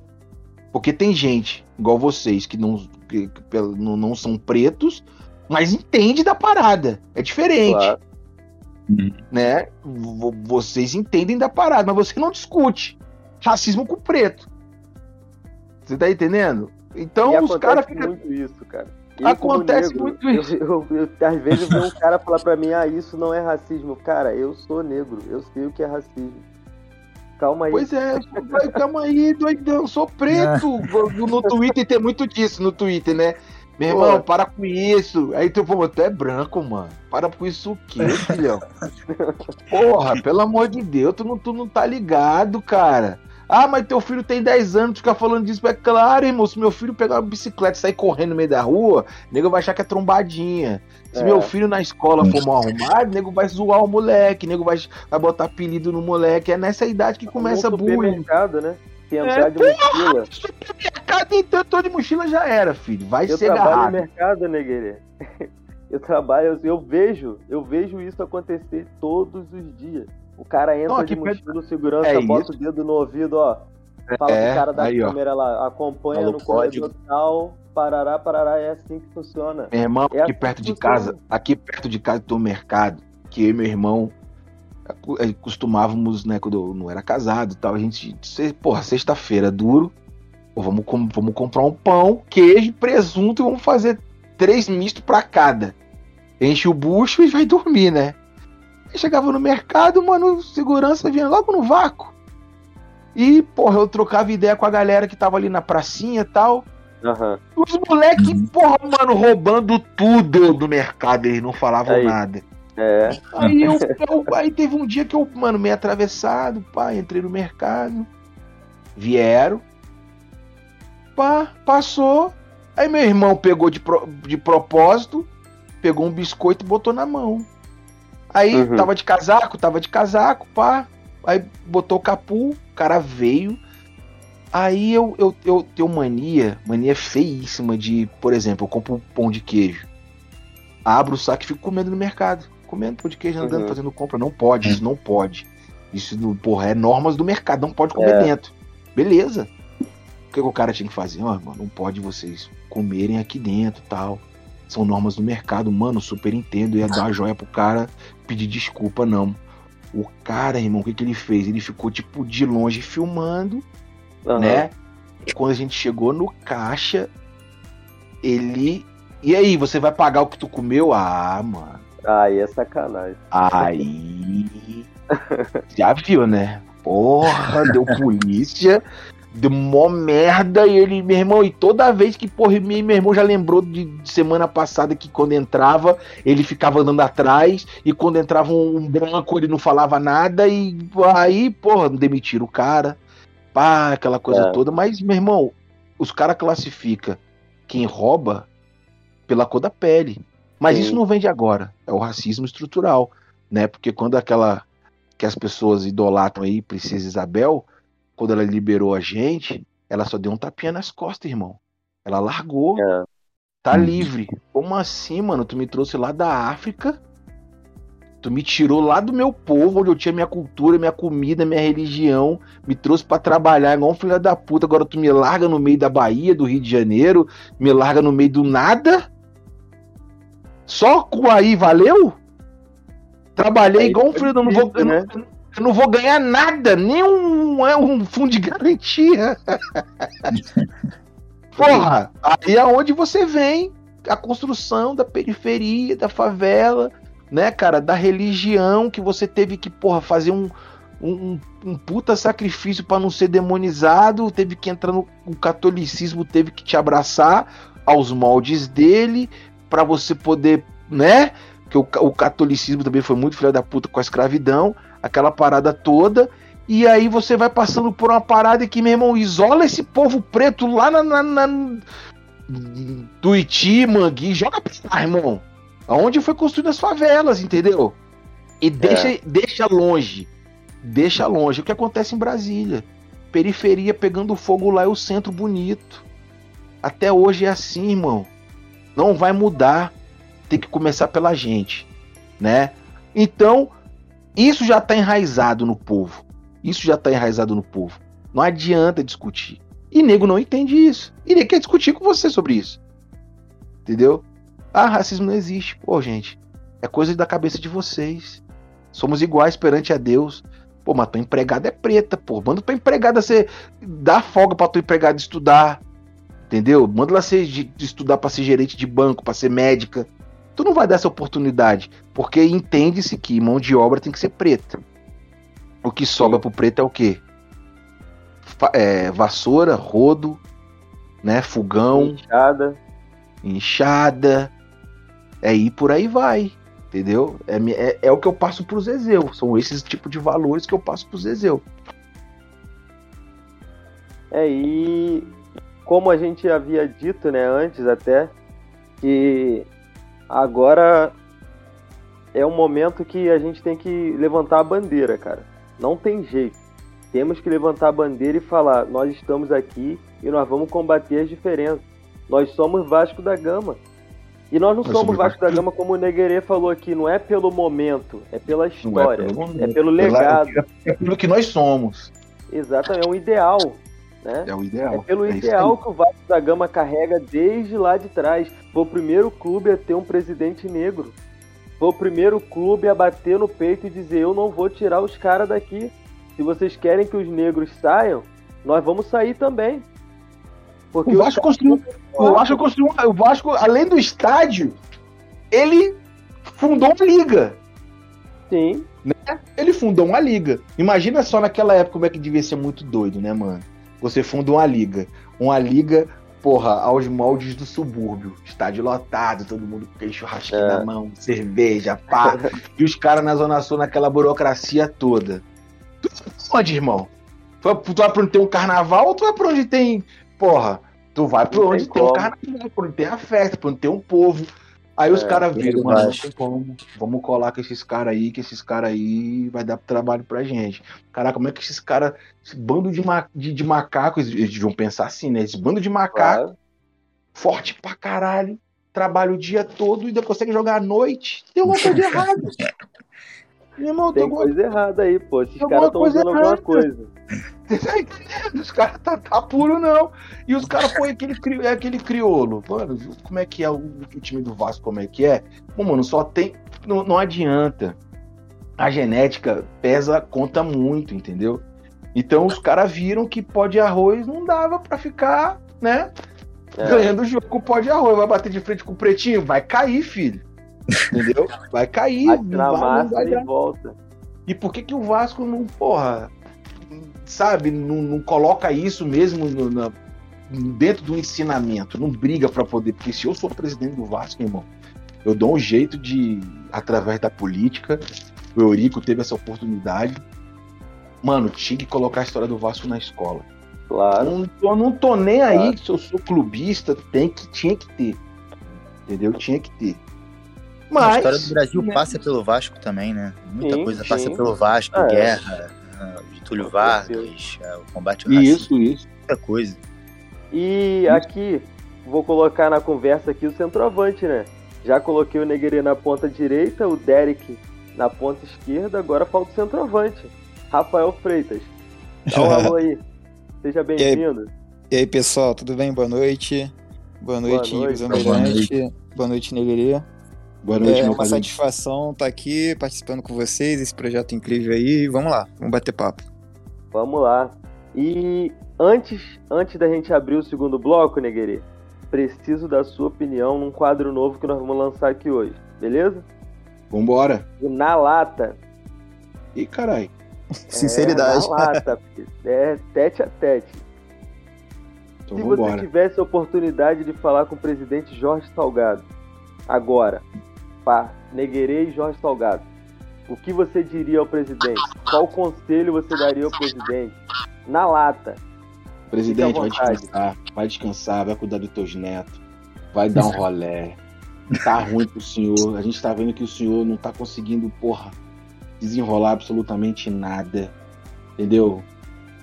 Porque tem gente, igual vocês, que não, que, que não, não são pretos, mas entende da parada. É diferente. Claro. Né? Vocês entendem da parada, mas você não discute racismo com preto. Você tá entendendo? Então e os caras ficam.
muito isso, cara.
Acontece negro, muito isso.
Eu, eu, eu, às vezes eu vejo um cara falar pra mim, ah, isso não é racismo. Cara, eu sou negro, eu sei o que é racismo. Calma aí.
Pois é, calma aí, doidão, sou preto. <laughs> no Twitter tem muito disso no Twitter, né? Meu irmão, Pô. para com isso. Aí tu, pô, tu é branco, mano. Para com isso o quê, filhão? <laughs> Porra, pelo amor de Deus, tu não, tu não tá ligado, cara. Ah, mas teu filho tem 10 anos, ficar falando disso. É claro, irmão. Se meu filho pegar uma bicicleta e sair correndo no meio da rua, o nego vai achar que é trombadinha. Se é. meu filho na escola for mal arrumado, o nego vai zoar o moleque, o nego vai, vai botar apelido no moleque. É nessa idade que começa a bullying.
né? Que entrar é, de mochila.
Supermercado então de mochila já era, filho. Vai
eu
ser <laughs>
Eu trabalho no mercado, Negueira. Eu trabalho, eu vejo, eu vejo isso acontecer todos os dias. O cara entra não, de mochila, segurança, é bota isso? o dedo no ouvido, ó. Fala é, pro cara da aí, câmera ó. lá, acompanha Falou no corredor tal, parará, parará, é assim que funciona.
Meu irmão,
é
aqui assim perto de funciona. casa, aqui perto de casa tem um mercado, que eu e meu irmão eh, costumávamos, né, quando eu não era casado e tal, a gente, porra, sexta-feira, duro, pô, vamos, vamos comprar um pão, queijo, presunto e vamos fazer três mistos pra cada. Enche o bucho e vai dormir, né? Chegava no mercado, mano, segurança vinha logo no vácuo. E, porra, eu trocava ideia com a galera que tava ali na pracinha e tal. Uhum. Os moleques, porra, mano, roubando tudo do mercado, eles não falavam aí. nada. É. Aí, eu, eu, aí teve um dia que eu, mano, meio atravessado, pá, entrei no mercado. Vieram. Pá, passou. Aí meu irmão pegou de, pro, de propósito, pegou um biscoito e botou na mão. Aí uhum. tava de casaco, tava de casaco, pá. Aí botou o capu, o cara veio. Aí eu, eu, eu tenho mania, mania feíssima de, por exemplo, eu compro um pão de queijo. Abro o saco e fico comendo no mercado. Comendo pão de queijo, andando, uhum. fazendo compra. Não pode, isso não pode. Isso, porra, é normas do mercado, não pode comer é. dentro. Beleza. O que, que, o cara tinha que fazer? Ó, oh, não pode vocês comerem aqui dentro tal são normas do mercado, mano, super entendo, ia dar a joia pro cara pedir desculpa, não. O cara, irmão, o que, que ele fez? Ele ficou, tipo, de longe filmando, uhum. né? Quando a gente chegou no caixa, ele. E aí, você vai pagar o que tu comeu? Ah, mano.
Aí é sacanagem.
Aí. <laughs> Já viu, né? Porra, deu polícia deu mó merda e ele, meu irmão, e toda vez que, porra, meu irmão já lembrou de semana passada que quando entrava, ele ficava andando atrás e quando entrava um branco ele não falava nada e aí, porra, demitiram o cara, pá, aquela coisa é. toda, mas, meu irmão, os caras classificam quem rouba pela cor da pele. Mas Sim. isso não vem de agora, é o racismo estrutural, né? Porque quando aquela que as pessoas idolatram aí, Princesa Isabel, quando ela liberou a gente, ela só deu um tapinha nas costas, irmão. Ela largou. É. Tá uhum. livre. Como assim, mano? Tu me trouxe lá da África Tu me tirou lá do meu povo, onde eu tinha minha cultura, minha comida, minha religião, me trouxe para trabalhar igual um filho da puta. Agora tu me larga no meio da Bahia, do Rio de Janeiro, me larga no meio do nada. Só com aí valeu? Trabalhei igual um filho, eu não vou, eu não, eu não vou ganhar nada, nem um, é um fundo de garantia. <laughs> Porra, aí é onde você vem a construção da periferia, da favela, né, cara, da religião que você teve que, porra, fazer um, um, um puta sacrifício para não ser demonizado, teve que entrar no o catolicismo, teve que te abraçar aos moldes dele para você poder, né? Que o, o catolicismo também foi muito filho da puta com a escravidão, aquela parada toda. E aí você vai passando por uma parada que, meu irmão, isola esse povo preto lá na, na, na Tuiti, Mangui, joga pra lá, irmão. Aonde foi construídas as favelas, entendeu? E deixa, é. deixa longe. Deixa longe. O que acontece em Brasília? Periferia pegando fogo lá é o centro bonito. Até hoje é assim, irmão. Não vai mudar. Tem que começar pela gente, né? Então, isso já está enraizado no povo. Isso já está enraizado no povo. Não adianta discutir. E nego não entende isso. E nem quer discutir com você sobre isso. Entendeu? Ah, racismo não existe. Pô, gente, é coisa da cabeça de vocês. Somos iguais perante a Deus. Pô, mas tua empregada é preta, pô. Manda tua empregada ser. Dá folga pra tua empregada estudar. Entendeu? Manda ela ser, de, de estudar para ser gerente de banco, para ser médica. Tu não vai dar essa oportunidade. Porque entende-se que mão de obra tem que ser preta. O que sobra pro preto é o quê? É, vassoura, rodo, né? Fogão.
Inchada.
Inchada. É ir por aí vai. Entendeu? É, é, é o que eu passo pro Zezeu. São esses tipos de valores que eu passo pro Zezeu.
É, e como a gente havia dito, né, antes até, que agora é um momento que a gente tem que levantar a bandeira, cara. Não tem jeito. Temos que levantar a bandeira e falar: nós estamos aqui e nós vamos combater as diferenças. Nós somos Vasco da Gama. E nós não nós somos Vasco da Gama, como o Neguerê falou aqui, não é pelo momento, é pela história, é pelo, é pelo legado. <laughs>
É pelo que nós somos.
Exatamente, é um ideal. Né?
É o ideal.
É pelo é ideal que o Vasco da Gama carrega desde lá de trás. Foi o primeiro clube a ter um presidente negro. Foi o primeiro clube a bater no peito e dizer: Eu não vou tirar os caras daqui. Se vocês querem que os negros saiam, nós vamos sair também.
Porque o Vasco construiu. O Vasco construiu. O Vasco, além do estádio, ele fundou uma liga.
Sim.
Né? Ele fundou uma liga. Imagina só naquela época como é que devia ser muito doido, né, mano? Você funda uma liga. Uma liga, porra, aos moldes do subúrbio. Estádio lotado, todo mundo com aquele churrasquinho é. na mão, cerveja, pá. <laughs> e os caras na Zona Sul naquela burocracia toda. Tu onde, irmão? Tu vai pra onde tem um carnaval ou tu vai pra onde tem Porra, tu vai pra onde tem, tem um carnaval, pra onde tem a festa, pra onde tem um povo. Aí é, os caras viram, mano, não tem como. Vamos colar com esses caras aí, que esses caras aí vai dar trabalho pra gente. Caraca, como é que esses caras, esse bando de, ma de, de, macacos, eles vão pensar assim, né? Esse bando de macacos, claro. forte pra caralho, trabalha o dia todo e ainda consegue jogar à noite. Tem uma coisa <laughs> errada.
Irmão, tem coisa errada aí, pô. Esses caras estão usando errada. alguma coisa. <laughs>
Os caras tá, tá puro, não. E os caras põem aquele, cri, é aquele criolo. Mano, como é que é o, o, time do Vasco, como é que é? Pô, mano, só tem. Não, não adianta. A genética pesa, conta muito, entendeu? Então os caras viram que pó de arroz não dava para ficar, né? É. Ganhando o jogo com pó de arroz. Vai bater de frente com o pretinho? Vai cair, filho. Entendeu? Vai cair. Vai
na massa vai e volta.
E por que, que o Vasco não, porra, sabe, não, não coloca isso mesmo no, na, dentro do ensinamento, não briga para poder. Porque se eu sou presidente do Vasco, irmão, eu dou um jeito de, através da política, o Eurico teve essa oportunidade. Mano, tinha que colocar a história do Vasco na escola.
Claro.
Não, eu não tô nem aí claro. se eu sou clubista, tem que, tinha que ter. Entendeu? Tinha que ter.
Mas, a história do Brasil né? passa pelo Vasco também, né? Muita sim, coisa sim. passa pelo Vasco, é. guerra, Getúlio Vargas, é, o combate ao
racismo. Isso, isso.
Muita coisa.
E aqui, vou colocar na conversa aqui o centroavante, né? Já coloquei o Negri na ponta direita, o Derek Na ponta esquerda, agora falta o centroavante. Rafael Freitas. Dá um <laughs> alô aí. Seja bem-vindo.
E, aí, pessoal, tudo bem? Boa noite. Boa noite, Boa noite, Boa noite, Boa noite Negreria. Boa noite, É uma satisfação estar aqui participando com vocês, esse projeto incrível aí. Vamos lá, vamos bater papo.
Vamos lá. E antes, antes da gente abrir o segundo bloco, Negueri, preciso da sua opinião num quadro novo que nós vamos lançar aqui hoje, beleza?
Vambora.
Na lata.
Ih, carai. <laughs>
Sinceridade.
É, na lata, é tete a tete. Então, Se vambora. você tivesse a oportunidade de falar com o presidente Jorge Salgado, agora, pá, Neguerê e Jorge Salgado, o que você diria ao presidente? Qual conselho você daria ao presidente? Na lata.
Presidente, vai descansar, vai descansar, vai cuidar dos teus netos, vai dar um <laughs> rolé. Tá ruim pro senhor. A gente tá vendo que o senhor não tá conseguindo, porra, desenrolar absolutamente nada. Entendeu?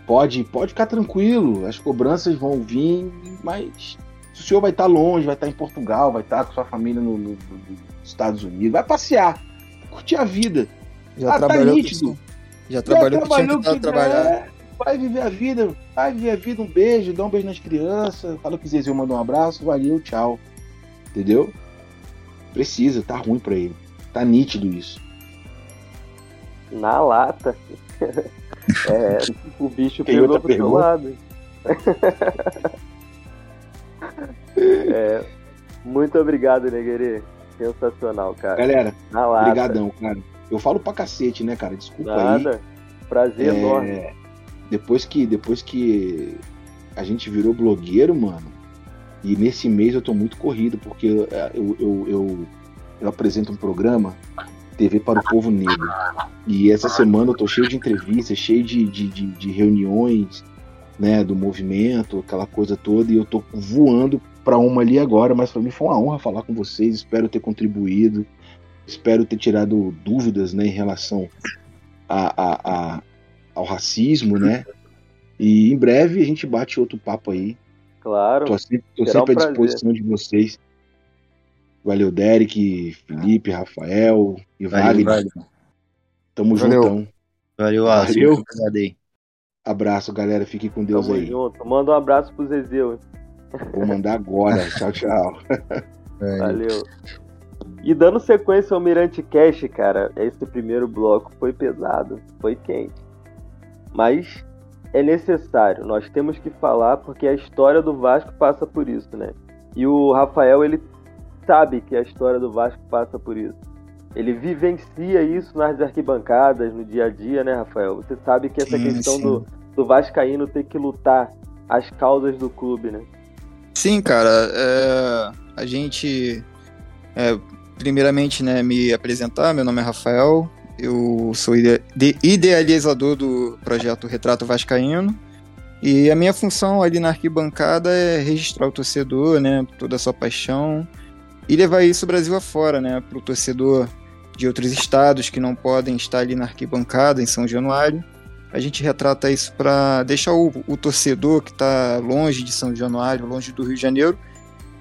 Pode, pode ficar tranquilo, as cobranças vão vir, mas o senhor vai estar tá longe, vai estar tá em Portugal, vai estar tá com sua família no, no, nos Estados Unidos, vai passear, curtir a vida.
Já ah, trabalhou tá nítido. Já trabalhou, já trabalhou que, que trabalhar. É,
vai viver a vida, vai viver a vida, um beijo, dá um beijo nas crianças, fala que Zezé mandou um abraço, valeu, tchau. Entendeu? Precisa, tá ruim pra ele. Tá nítido isso.
Na lata. <laughs> é, o bicho Tem pegou pro seu lado. <laughs> é, muito obrigado, Negueri. Sensacional, cara.
Galera, obrigadão, cara. Eu falo pra cacete, né, cara? Desculpa Nada. aí.
Prazer é... enorme.
Depois que, depois que a gente virou blogueiro, mano, e nesse mês eu tô muito corrido, porque eu, eu, eu, eu apresento um programa TV para o Povo Negro. E essa semana eu tô cheio de entrevistas, cheio de, de, de, de reuniões, né, do movimento, aquela coisa toda, e eu tô voando para uma ali agora, mas para mim foi uma honra falar com vocês, espero ter contribuído, espero ter tirado dúvidas, né, em relação a, a, a ao racismo, né, e em breve a gente bate outro papo aí.
Claro.
Tô sempre, tô sempre um à disposição de vocês. Valeu, Derek, Felipe, Rafael e Wagner. Valeu. Tamo Valeu. juntão.
Valeu, Valeu.
Abraço, galera. Fique com Deus
Tamo
aí.
Junto. Manda um abraço pro Zezeu.
Vou mandar agora. <laughs> tchau, tchau.
Valeu. E dando sequência ao Mirante Cash, cara, esse primeiro bloco foi pesado, foi quente. Mas é necessário, nós temos que falar porque a história do Vasco passa por isso, né? E o Rafael, ele sabe que a história do Vasco passa por isso. Ele vivencia isso nas arquibancadas, no dia a dia, né, Rafael? Você sabe que essa sim, questão sim. Do, do Vascaíno ter que lutar as causas do clube, né?
Sim, cara. É, a gente. É, primeiramente, né, me apresentar. Meu nome é Rafael. Eu sou ide idealizador do projeto Retrato Vascaíno. E a minha função ali na arquibancada é registrar o torcedor, né? Toda a sua paixão e levar isso Brasil afora, né, para o torcedor de outros estados que não podem estar ali na arquibancada em São Januário. A gente retrata isso para deixar o, o, torcedor que está longe de São Januário, longe do Rio de Janeiro,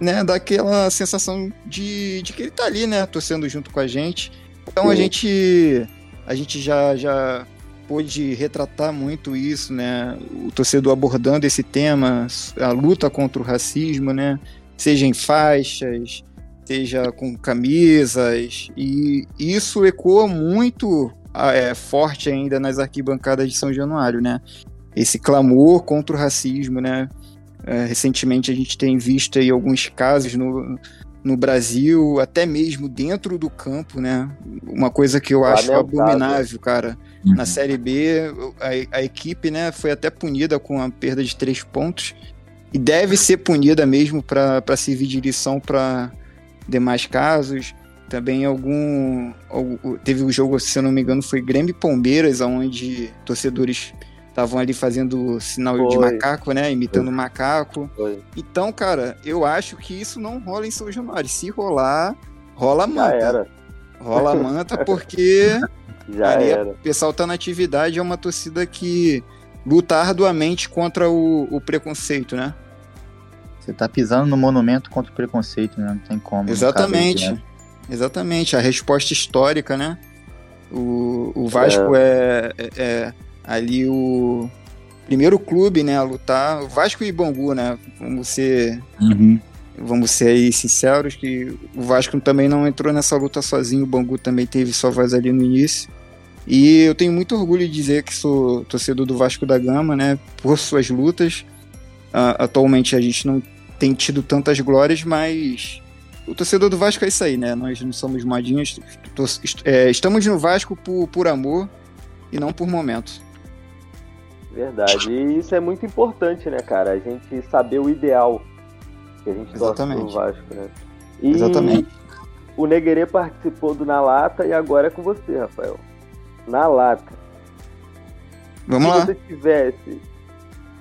né, daquela sensação de, de que ele está ali, né, torcendo junto com a gente. Então a gente a gente já já pôde retratar muito isso, né, o torcedor abordando esse tema, a luta contra o racismo, né, seja em faixas, seja com camisas, e isso ecoa muito é, forte ainda nas arquibancadas de São Januário, né? Esse clamor contra o racismo, né? É, recentemente a gente tem visto aí alguns casos no, no Brasil, até mesmo dentro do campo, né? Uma coisa que eu acho abominável, cara. Uhum. Na Série B, a, a, equipe, né, foi até punida com a perda de três pontos e deve ser punida mesmo para servir de lição para demais casos. Também algum, algum. Teve o um jogo, se eu não me engano, foi Grêmio e Palmeiras, onde torcedores estavam ali fazendo sinal foi. de macaco, né? Imitando foi. macaco. Foi. Então, cara, eu acho que isso não rola em São Januário. Se rolar, rola manta. Já era. Rola <laughs> manta porque Já ali era. o pessoal tá na atividade, é uma torcida que luta arduamente contra o, o preconceito, né?
Você tá pisando no monumento contra o preconceito, né? Não tem como.
Exatamente. Exatamente. A resposta histórica, né? O, o Vasco é. É, é ali o primeiro clube, né, a lutar. O Vasco e Bangu, né? Vamos ser. Uhum. Vamos ser aí sinceros que o Vasco também não entrou nessa luta sozinho, o Bangu também teve sua voz ali no início. E eu tenho muito orgulho de dizer que sou torcedor do Vasco da Gama, né, por suas lutas. Uh, atualmente a gente não tem tido tantas glórias, mas o torcedor do Vasco é isso aí, né? Nós não somos modinhos, é, estamos no Vasco por, por amor e não por momento.
Verdade. E isso é muito importante, né, cara? A gente saber o ideal que a gente
Exatamente.
torce pro Vasco, né? E
Exatamente.
O Neguerê participou do Na Lata e agora é com você, Rafael. Na Lata.
Vamos
se
lá.
Você tivesse,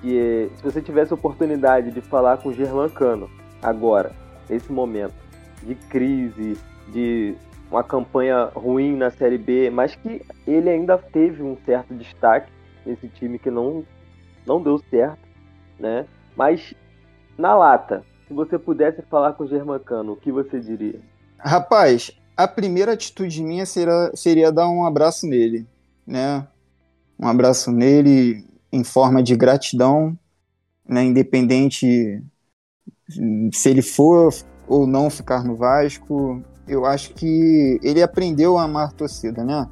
se você tivesse oportunidade de falar com o Germán Cano agora, nesse momento de crise, de uma campanha ruim na Série B, mas que ele ainda teve um certo destaque nesse time que não, não deu certo, né? Mas na lata, se você pudesse falar com o Germancano, o que você diria?
Rapaz, a primeira atitude minha seria, seria dar um abraço nele, né? Um abraço nele em forma de gratidão, né? Independente se ele for ou não ficar no Vasco, eu acho que ele aprendeu a amar a torcida, né?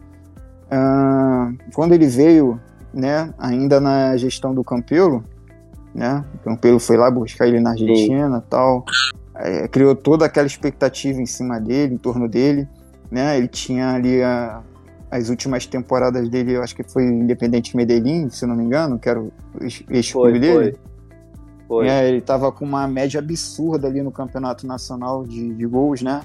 Uh, quando ele veio, né, ainda na gestão do Campelo, né? O Campelo foi lá buscar ele na Argentina, Sim. tal, é, criou toda aquela expectativa em cima dele, em torno dele, né? Ele tinha ali a, as últimas temporadas dele, eu acho que foi Independente Medellín, se não me engano, que era o ex-clube dele. Foi. Foi. É, ele estava com uma média absurda ali no campeonato nacional de, de gols, né?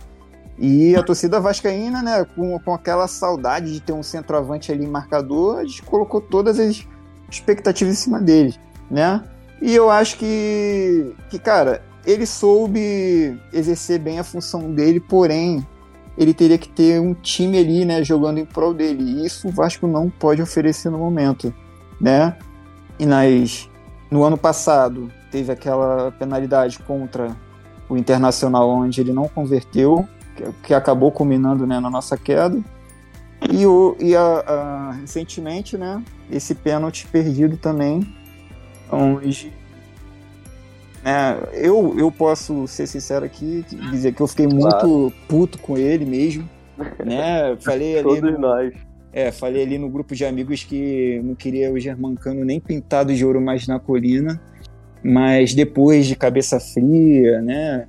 E a torcida vascaína, né, com, com aquela saudade de ter um centroavante ali marcador, a gente colocou todas as expectativas em cima dele, né? E eu acho que, que cara, ele soube exercer bem a função dele, porém, ele teria que ter um time ali, né, jogando em prol dele. E isso o Vasco não pode oferecer no momento, né? E nas, no ano passado, teve aquela penalidade contra o Internacional, onde ele não converteu, que, que acabou culminando né, na nossa queda. E, o, e a, a, recentemente, né, esse pênalti perdido também, onde né, eu, eu posso ser sincero aqui dizer que eu fiquei muito claro. puto com ele mesmo. Né? Falei ali.
Todos no, nós.
É, falei ali no grupo de amigos que não queria o Germancano nem pintado de ouro mais na colina mas depois de cabeça fria, né?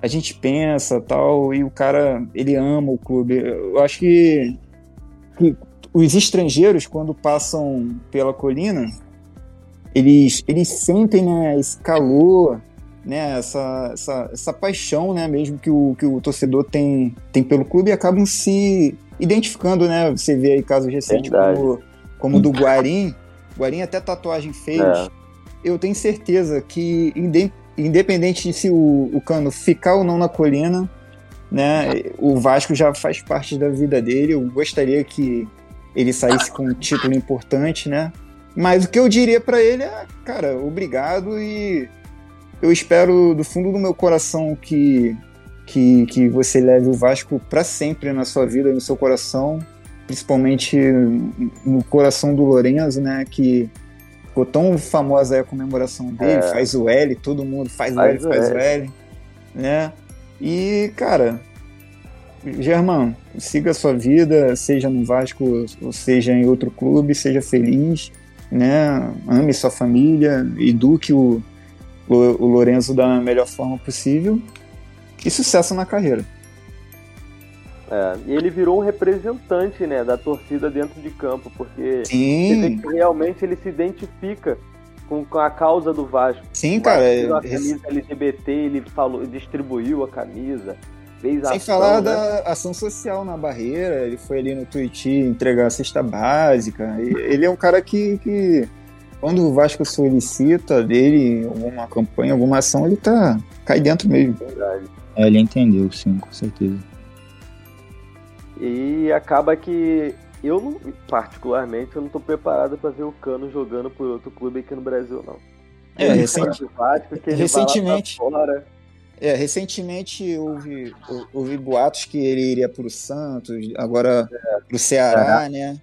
A gente pensa tal, e o cara, ele ama o clube. Eu acho que, que os estrangeiros, quando passam pela colina, eles, eles sentem né, esse calor, né, essa, essa, essa paixão né, mesmo que o, que o torcedor tem, tem pelo clube e acabam se identificando. Né? Você vê aí casos recentes como, como o do Guarim. Guarim até tatuagem fez. É eu tenho certeza que, independente de se o, o Cano ficar ou não na colina, né, o Vasco já faz parte da vida dele. Eu gostaria que ele saísse com um título importante, né? Mas o que eu diria para ele é, cara, obrigado e eu espero do fundo do meu coração que que, que você leve o Vasco para sempre na sua vida, no seu coração, principalmente no coração do Lorenzo, né? Que ficou tão famosa a comemoração dele, é. faz o L, todo mundo faz, faz o L, faz o L, né? E, cara, Germão, siga a sua vida, seja no Vasco ou seja em outro clube, seja feliz, né? Ame sua família, eduque o, o Lorenzo da melhor forma possível e sucesso na carreira.
É, e ele virou um representante né, da torcida dentro de campo, porque Sim. realmente ele se identifica com, com a causa do Vasco.
Sim, cara. É,
a camisa LGBT, ele falou, distribuiu a camisa. Fez
Sem
ação,
falar
né?
da ação social na barreira, ele foi ali no Twitch entregar a cesta básica. Ele é um cara que, que quando o Vasco solicita dele alguma campanha, alguma ação, ele tá cai dentro mesmo.
É, ele entendeu, sim, com certeza.
E acaba que eu, não, particularmente, eu não tô preparado para ver o Cano jogando por outro clube aqui no Brasil, não.
É, recente, Vasco, recentemente. É, recentemente houve, houve boatos que ele iria para o Santos, agora é. para o Ceará, é. né?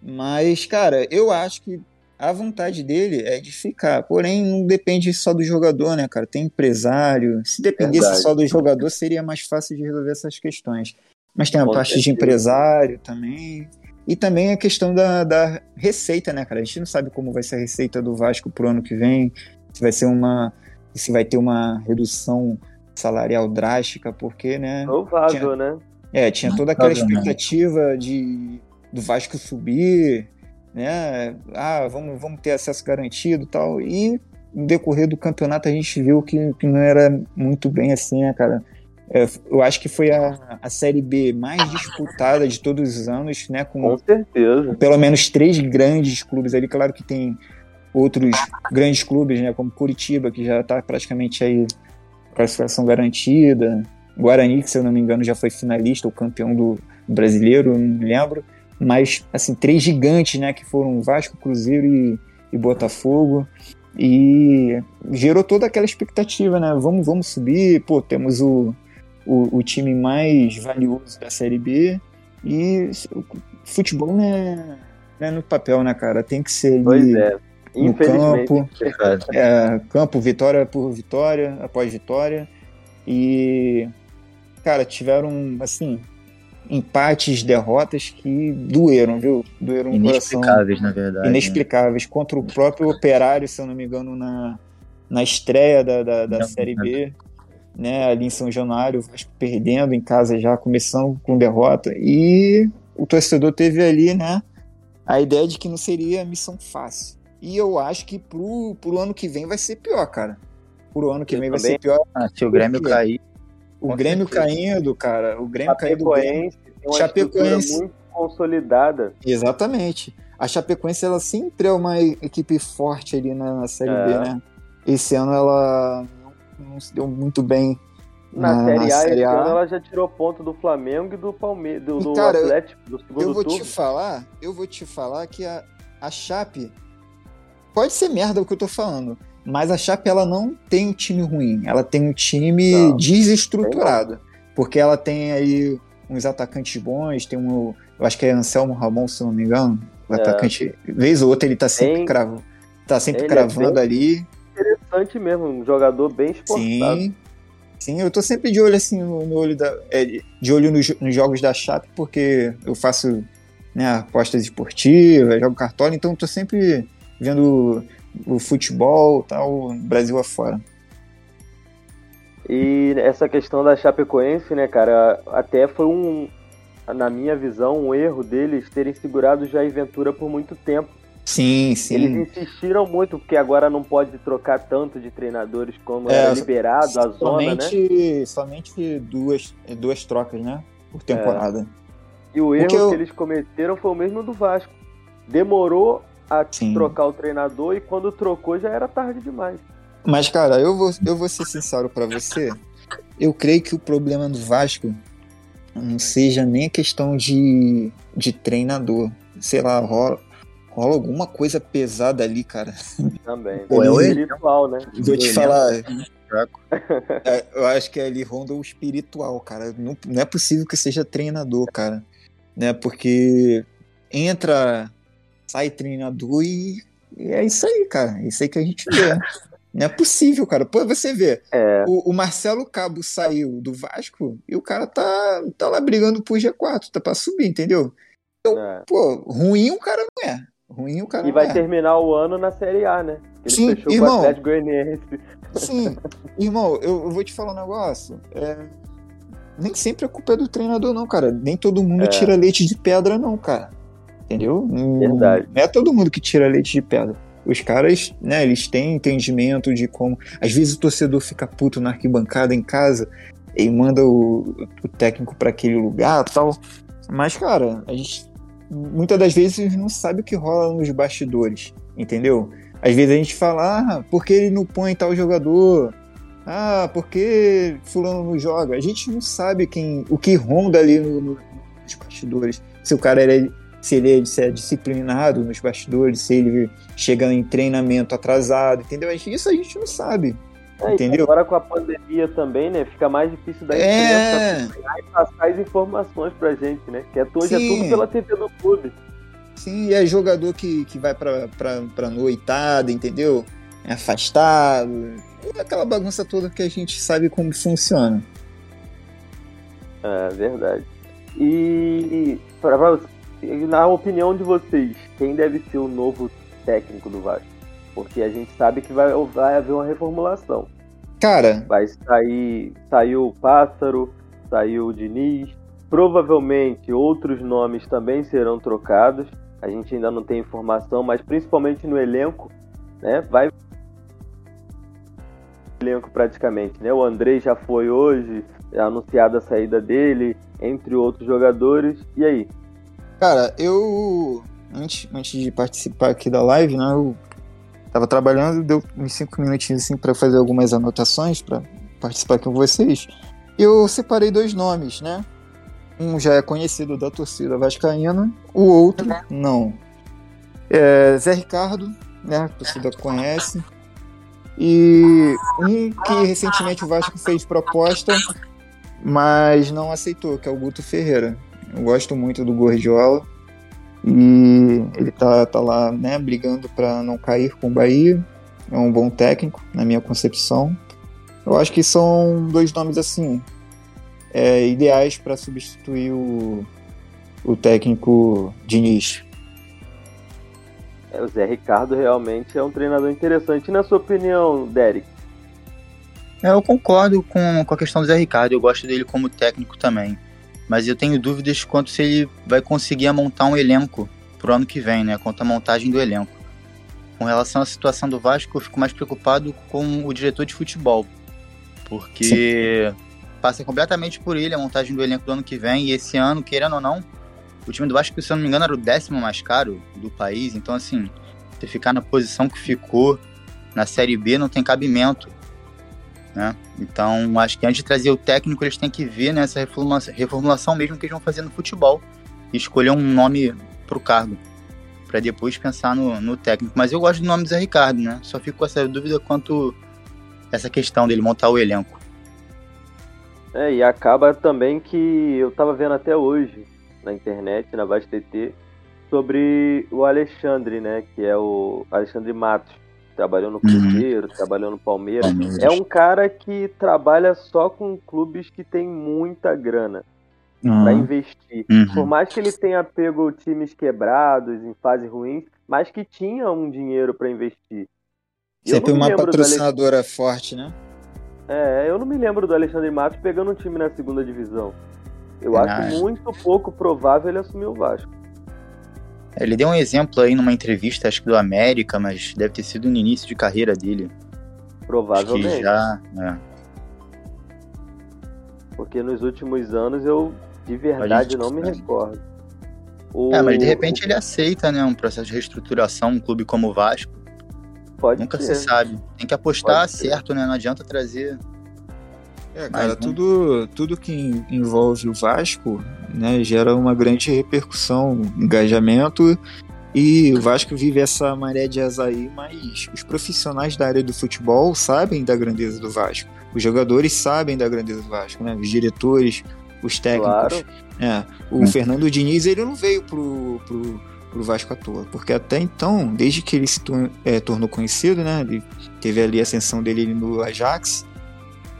Mas, cara, eu acho que a vontade dele é de ficar. Porém, não depende só do jogador, né, cara? Tem empresário. Se dependesse Verdade. só do jogador, seria mais fácil de resolver essas questões. Mas tem a Com parte certeza. de empresário também. E também a questão da, da receita, né, cara? A gente não sabe como vai ser a receita do Vasco pro ano que vem. Se vai ser uma. Se vai ter uma redução salarial drástica, porque, né?
Provável, tinha, né?
É, tinha toda aquela expectativa de do Vasco subir, né? Ah, vamos, vamos ter acesso garantido tal. E no decorrer do campeonato a gente viu que, que não era muito bem assim, né, cara? É, eu acho que foi a, a Série B mais disputada de todos os anos, né?
Com, com certeza.
Pelo menos três grandes clubes ali. Claro que tem outros grandes clubes, né? Como Curitiba, que já está praticamente aí classificação garantida. Guarani, que se eu não me engano já foi finalista, ou campeão do brasileiro, não me lembro mas assim três gigantes, né, que foram Vasco, Cruzeiro e, e Botafogo e gerou toda aquela expectativa, né? Vamos, vamos subir, pô, temos o, o, o time mais valioso da Série B e futebol né, né, no papel, né, cara? Tem que ser ali
pois é.
no campo, é, campo vitória por vitória, após vitória e cara tiveram assim empates, derrotas que doeram, viu? Doeram
Inexplicáveis, na verdade. Né?
Inexplicáveis. Né? Contra o próprio Operário, se eu não me engano, na, na estreia da, da, da Série B, né? Ali em São Januário, perdendo em casa já, começando com derrota. E o torcedor teve ali, né? A ideia de que não seria missão fácil. E eu acho que pro, pro ano que vem vai ser pior, cara. Pro ano que eu vem também. vai ser pior.
Ah, se o Grêmio cair,
o Grêmio certeza. caindo, cara. O Grêmio caindo.
Chapecoense tem uma Chapecoense muito consolidada.
Exatamente. A Chapecoense ela sempre é uma equipe forte ali na, Série é. B, né? Esse ano ela não, se deu muito bem
na, na, série, a, série A, ano ela já tirou ponto do Flamengo e do Palmeiras, do, do
cara,
Atlético, do segundo
Eu vou
turno.
te falar, eu vou te falar que a, a Chape pode ser merda o que eu tô falando, mas a Chape ela não tem um time ruim, ela tem um time não, desestruturado. Porque ela tem aí uns atacantes bons, tem um. Eu acho que é Anselmo Ramon, se não me engano. O é. atacante. Vez ou outra, ele tá sempre, tem, cravo, tá sempre é cravando é ali.
Interessante mesmo, um jogador bem esforçado.
Sim. Sim, eu tô sempre de olho assim no, no olho da. É, de olho nos, nos, jogos da Chape, porque eu faço né, apostas esportivas, jogo cartola, então eu tô sempre vendo o futebol tal, Brasil afora.
E essa questão da Chapecoense, né, cara, até foi um, na minha visão, um erro deles terem segurado o Jair Ventura por muito tempo.
Sim, sim.
Eles insistiram muito, porque agora não pode trocar tanto de treinadores como é, era liberado a zona, né?
Somente duas, duas trocas, né? Por temporada. É.
E o erro que, eu... que eles cometeram foi o mesmo do Vasco. Demorou a Sim. trocar o treinador e quando trocou já era tarde demais.
Mas, cara, eu vou, eu vou ser sincero para você. Eu creio que o problema do Vasco não seja nem a questão de, de treinador. Sei lá, rola, rola alguma coisa pesada ali, cara.
Também. Pô, é o espiritual, né?
Vou te falar. É, eu acho que ali ronda o espiritual, cara. Não, não é possível que seja treinador, cara. Né? Porque entra sai treinador e, e é isso aí, cara. É isso aí que a gente vê. Não é possível, cara. Pô, você vê, é. o, o, Marcelo Cabo saiu do Vasco e o cara tá, tá lá brigando por G4, tá pra subir, entendeu? Então, é. pô, ruim o cara não é. Ruim o cara
E vai é. terminar o ano na Série A, né?
Ele Sim, fechou irmão, com o Atlético Goianiense. <laughs> Sim, irmão, eu, eu, vou te falar um negócio. É, nem sempre a culpa é do treinador, não, cara. Nem todo mundo é. tira leite de pedra, não, cara. Entendeu?
Verdade.
Não é todo mundo que tira leite de pedra. Os caras, né, eles têm entendimento de como. Às vezes o torcedor fica puto na arquibancada em casa e manda o, o técnico para aquele lugar tal. Mas, cara, a gente muitas das vezes não sabe o que rola nos bastidores, entendeu? Às vezes a gente fala, ah, por que ele não põe tal jogador? Ah, por que fulano não joga? A gente não sabe quem, o que ronda ali no, no, nos bastidores. Se o cara é se ele, se é disciplinado nos bastidores, se ele chega em treinamento atrasado, entendeu? Isso a gente não sabe.
É, entendeu? Agora com a pandemia também, né? Fica mais difícil da
é...
e passar as informações pra gente, né? Que hoje é tudo pela TV do clube.
Sim, e é jogador que, que vai pra, pra, pra noitada, entendeu? É afastado. É aquela bagunça toda que a gente sabe como funciona.
É verdade. E pra, pra, na opinião de vocês, quem deve ser o novo técnico do Vasco? Porque a gente sabe que vai, vai haver uma reformulação.
Cara.
Vai sair. Saiu o Pássaro, saiu o Diniz. Provavelmente outros nomes também serão trocados. A gente ainda não tem informação, mas principalmente no elenco, né? Vai elenco praticamente, né? O Andrei já foi hoje, é anunciada a saída dele, entre outros jogadores. E aí?
Cara, eu antes, antes de participar aqui da live, né? Eu tava trabalhando, deu uns cinco minutinhos assim para fazer algumas anotações para participar com vocês. Eu separei dois nomes, né? Um já é conhecido da torcida vascaína, o outro não. É Zé Ricardo, né? A torcida conhece. E um que recentemente o Vasco fez proposta, mas não aceitou, que é o Guto Ferreira. Eu gosto muito do Gordiola. E ele tá, tá lá, né, brigando para não cair com o Bahia. É um bom técnico, na minha concepção. Eu acho que são dois nomes assim é, ideais para substituir o, o técnico Diniz.
É, o Zé Ricardo realmente é um treinador interessante. E na sua opinião, Derek?
É, eu concordo com, com a questão do Zé Ricardo. Eu gosto dele como técnico também mas eu tenho dúvidas quanto se ele vai conseguir montar um elenco pro ano que vem, né? Quanto à montagem do elenco. Com relação à situação do Vasco, eu fico mais preocupado com o diretor de futebol, porque Sim. passa completamente por ele a montagem do elenco do ano que vem, e esse ano, querendo ou não, o time do Vasco, se eu não me engano, era o décimo mais caro do país, então assim, você ficar na posição que ficou na Série B não tem cabimento né? Então, acho que antes de trazer o técnico, eles têm que ver nessa né, reformulação, reformulação mesmo que eles vão fazer no futebol e escolher um nome para o cargo, para depois pensar no, no, técnico. Mas eu gosto do nome do Zé Ricardo, né? Só fico com essa dúvida quanto essa questão dele montar o elenco.
É, e acaba também que eu estava vendo até hoje na internet, na Vaz TT, sobre o Alexandre, né? Que é o Alexandre Matos trabalhou no uhum. Cruzeiro, uhum. trabalhou no Palmeiras. Palmeiras. É um cara que trabalha só com clubes que tem muita grana uhum. para investir. Uhum. Por mais que ele tenha pego times quebrados, em fase ruins, mas que tinha um dinheiro para investir.
Sempre uma patrocinadora forte, né?
É, eu não me lembro do Alexandre Matos pegando um time na segunda divisão. Eu é acho muito pouco provável ele assumir o Vasco.
Ele deu um exemplo aí numa entrevista, acho que do América, mas deve ter sido no início de carreira dele.
Provavelmente.
Acho que já, é.
Porque nos últimos anos eu de verdade não me recordo.
O... É, mas de repente ele aceita, né, um processo de reestruturação, um clube como o Vasco.
Pode
Nunca
ser.
se sabe. Tem que apostar certo, né? Não adianta trazer
é, cara, Mas, tudo, tudo que envolve o Vasco né, gera uma grande repercussão, engajamento, e o Vasco vive essa maré de azaí, mas os profissionais da área do futebol sabem da grandeza do Vasco. Os jogadores sabem da grandeza do Vasco, né? Os diretores, os técnicos. Claro. É, o hum. Fernando Diniz, ele não veio pro, pro, pro Vasco à toa, porque até então, desde que ele se é, tornou conhecido, né? Ele teve ali a ascensão dele no Ajax,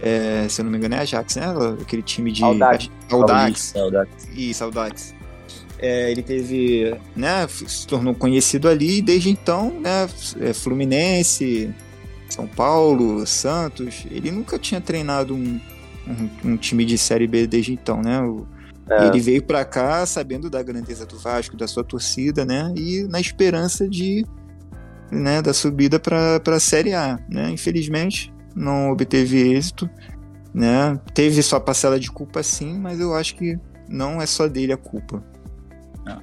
é, se eu não me engano, é Ajax, né? Aquele time de.
Audax.
Isso, Audax. É, ele teve, né, se tornou conhecido ali e desde então, né, é, Fluminense, São Paulo, Santos, ele nunca tinha treinado um, um, um time de Série B desde então, né, o, é. ele veio para cá sabendo da grandeza do Vasco, da sua torcida, né, e na esperança de, né, da subida para a Série A, né, infelizmente não obteve êxito, né? Teve sua parcela de culpa sim, mas eu acho que não é só dele a culpa.
Ah,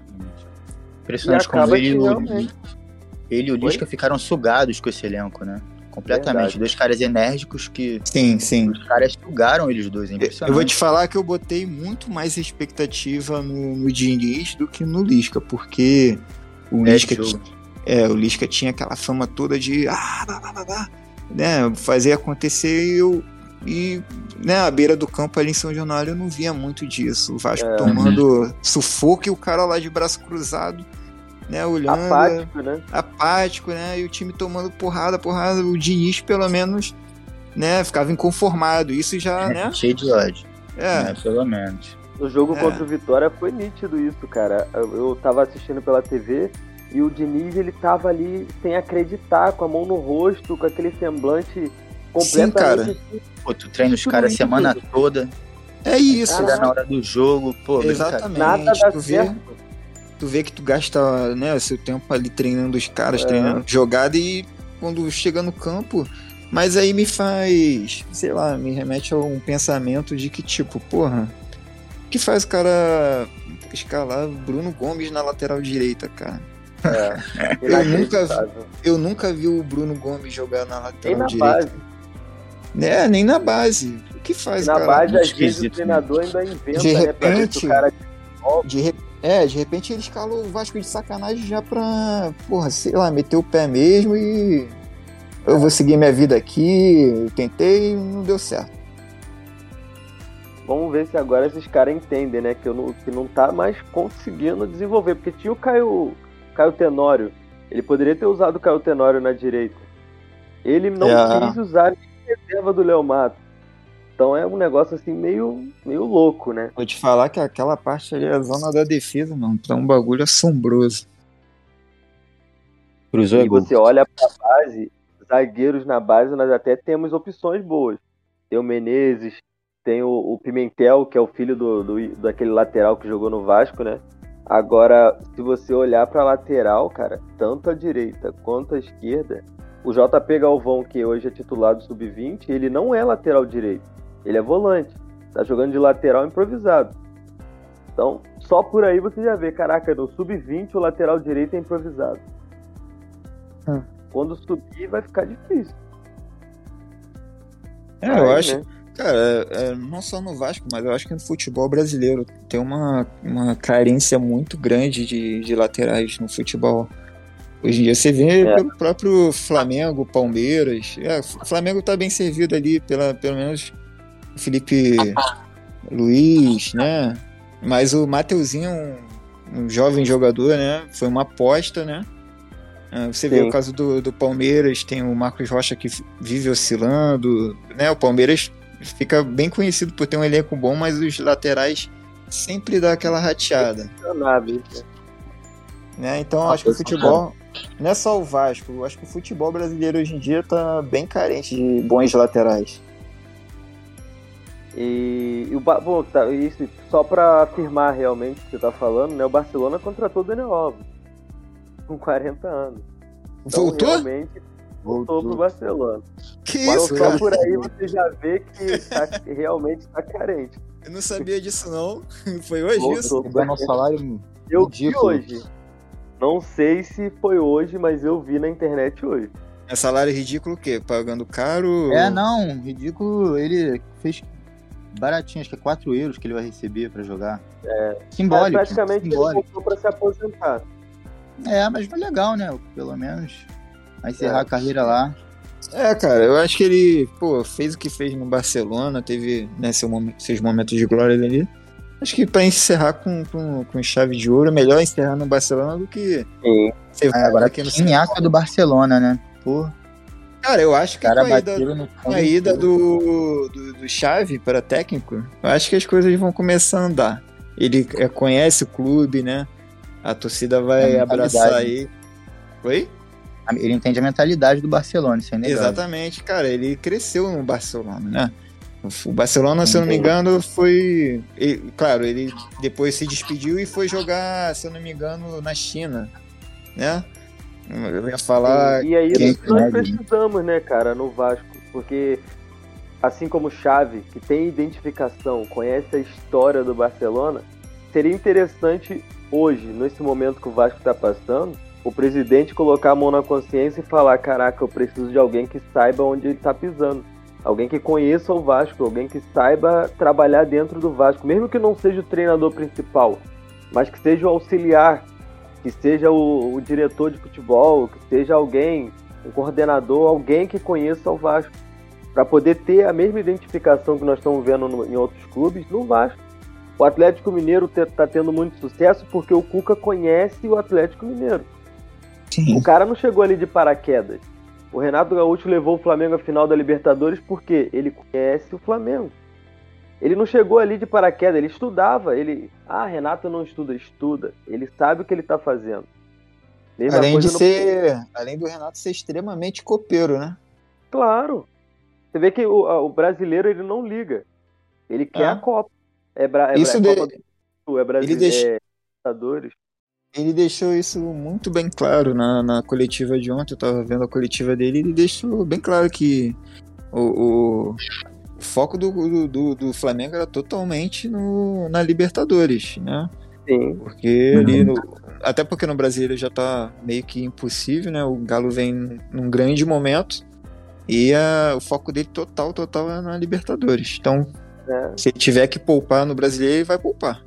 impressionante como ele, ele, ele e o Lisca ficaram sugados com esse elenco, né? Completamente. Verdade. Dois caras enérgicos que.
Sim, sim.
Os caras sugaram eles dois. É impressionante.
Eu vou te falar que eu botei muito mais expectativa no, no Diniz do que no Lisca, porque o é Lisca. É, o Lisca tinha aquela fama toda de. Ah, blá, blá, blá, né, fazer acontecer e eu e né, a beira do campo ali em São Januário eu não via muito disso. O Vasco é. tomando sufoco e o cara lá de braço cruzado, né, olhando.
Apático, né?
Apático, né? E o time tomando porrada, porrada. O Diniz, pelo menos, né, ficava inconformado. Isso já, é, né?
Cheio de ódio.
É.
Né, pelo menos.
No jogo é. contra o Vitória foi nítido isso, cara. Eu, eu tava assistindo pela TV e o Diniz, ele tava ali sem acreditar, com a mão no rosto, com aquele semblante completamente... Sim,
cara. Pô, tu treina os caras a semana toda.
É isso.
Chegar na hora do jogo, pô,
Exatamente. Nada dá tu vê, tu vê que tu gasta né, seu tempo ali treinando os caras, é. treinando jogada e quando chega no campo... Mas aí me faz, sei lá, me remete a um pensamento de que, tipo, porra, o que faz o cara escalar Bruno Gomes na lateral direita, cara?
É,
eu, nunca, eu nunca vi o Bruno Gomes jogar na lateral nem na direita. Base. É, nem na base. O que faz,
na
cara?
Na base, às vezes, o né? treinador ainda inventa,
de repente, né, cara... de, re... É, de repente ele escalou o Vasco de sacanagem já pra, porra, sei lá, meter o pé mesmo e eu vou seguir minha vida aqui, eu tentei e não deu certo.
Vamos ver se agora esses caras entendem, né? Que, eu não, que não tá mais conseguindo desenvolver. Porque tinha o Caio, Caio Tenório. Ele poderia ter usado o Caio Tenório na direita. Ele não é. quis usar nem reserva do Léo Mato. Então é um negócio assim meio, meio louco, né?
Vou te falar que aquela parte ali é a zona da defesa, mano. Tá um bagulho assombroso.
Cruzou e você olha pra base, zagueiros na base, nós até temos opções boas. Tem o Menezes, tem o, o Pimentel, que é o filho do, do, daquele lateral que jogou no Vasco, né? Agora, se você olhar para lateral, cara, tanto a direita quanto a esquerda, o JP Galvão, que hoje é titular do sub-20, ele não é lateral direito, ele é volante. Tá jogando de lateral improvisado. Então, só por aí você já vê, caraca, no sub-20 o lateral direito é improvisado. Hum. Quando subir vai ficar difícil.
É, aí, eu acho. Né? Cara, é, é, não só no Vasco, mas eu acho que no futebol brasileiro tem uma, uma carência muito grande de, de laterais no futebol. Hoje em dia você vê é. pelo próprio Flamengo, Palmeiras. É, o Flamengo tá bem servido ali, pela, pelo menos o Felipe Luiz, né? Mas o Mateuzinho, um, um jovem jogador, né? Foi uma aposta, né? É, você Sim. vê o caso do, do Palmeiras, tem o Marcos Rocha que vive oscilando, né? O Palmeiras fica bem conhecido por ter um elenco bom, mas os laterais sempre dá aquela rateada. Né? Então acho que o futebol. Não é só o Vasco, acho que o futebol brasileiro hoje em dia tá bem carente de bons laterais.
E, e o bom, tá, isso só para afirmar realmente o que você tá falando, né? O Barcelona contratou o Daniel Alves com 40 anos.
Então, Voltou?
Realmente voltou pro Barcelona.
Que isso,
só cara? por aí você já vê que tá, <laughs> realmente tá carente.
Eu não sabia disso não. <laughs> Foi hoje voltou isso?
Um salário
Eu vi hoje. Não sei se foi hoje, mas eu vi na internet hoje.
É salário ridículo o quê? Pagando caro?
É, não. Ridículo. Ele fez baratinho, acho que é 4 euros que ele vai receber pra jogar.
É.
Simbólico.
É, praticamente simbólico. ele voltou pra se aposentar.
É, mas foi legal, né? Pelo menos Vai encerrar é. a carreira lá.
É, cara, eu acho que ele, pô, fez o que fez no Barcelona, teve né, seu momento, seus momentos de glória ali. Acho que para encerrar com, com, com, chave de ouro, é melhor encerrar no Barcelona do que.
Sim. É, agora aqui no do Barcelona, né? Pô.
Cara, eu acho que cara com a ida, com a ida do, do, do Chave para técnico, eu acho que as coisas vão começar a andar. Ele é, conhece o clube, né? A torcida vai é abraçar aí. Oi?
Ele entende a mentalidade do Barcelona, isso é inegável.
Exatamente, cara, ele cresceu no Barcelona, né? O Barcelona, se eu não me engano, foi. Ele, claro, ele depois se despediu e foi jogar, se eu não me engano, na China, né? Eu ia falar.
E, e aí quem... nós precisamos, né, cara, no Vasco, porque assim como o Xavi, que tem identificação, conhece a história do Barcelona, seria interessante hoje, nesse momento que o Vasco está passando, o presidente colocar a mão na consciência e falar: caraca, eu preciso de alguém que saiba onde ele está pisando. Alguém que conheça o Vasco, alguém que saiba trabalhar dentro do Vasco, mesmo que não seja o treinador principal, mas que seja o auxiliar, que seja o, o diretor de futebol, que seja alguém um coordenador, alguém que conheça o Vasco, para poder ter a mesma identificação que nós estamos vendo no, em outros clubes no Vasco. O Atlético Mineiro está tendo muito sucesso porque o Cuca conhece o Atlético Mineiro. Sim. O cara não chegou ali de paraquedas. O Renato Gaúcho levou o Flamengo à final da Libertadores porque ele conhece o Flamengo. Ele não chegou ali de paraquedas, ele estudava. Ele, ah, Renato não estuda, estuda. Ele sabe o que ele está fazendo.
Mesma além de no... ser, além do Renato ser extremamente copeiro, né?
Claro. Você vê que o, o brasileiro ele não liga. Ele quer é. a Copa. É, bra... é
Isso
bra...
de... Copa do... é brasileiro. Ele deixa...
é
ele deixou isso muito bem claro na, na coletiva de ontem. Eu tava vendo a coletiva dele e ele deixou bem claro que o, o, foco do, do, do, Flamengo era totalmente no, na Libertadores, né?
Sim.
Porque ali no, até porque no Brasil já tá meio que impossível, né? O Galo vem num grande momento e a, o foco dele total, total é na Libertadores. Então, é. se ele tiver que poupar no brasileiro, ele vai poupar.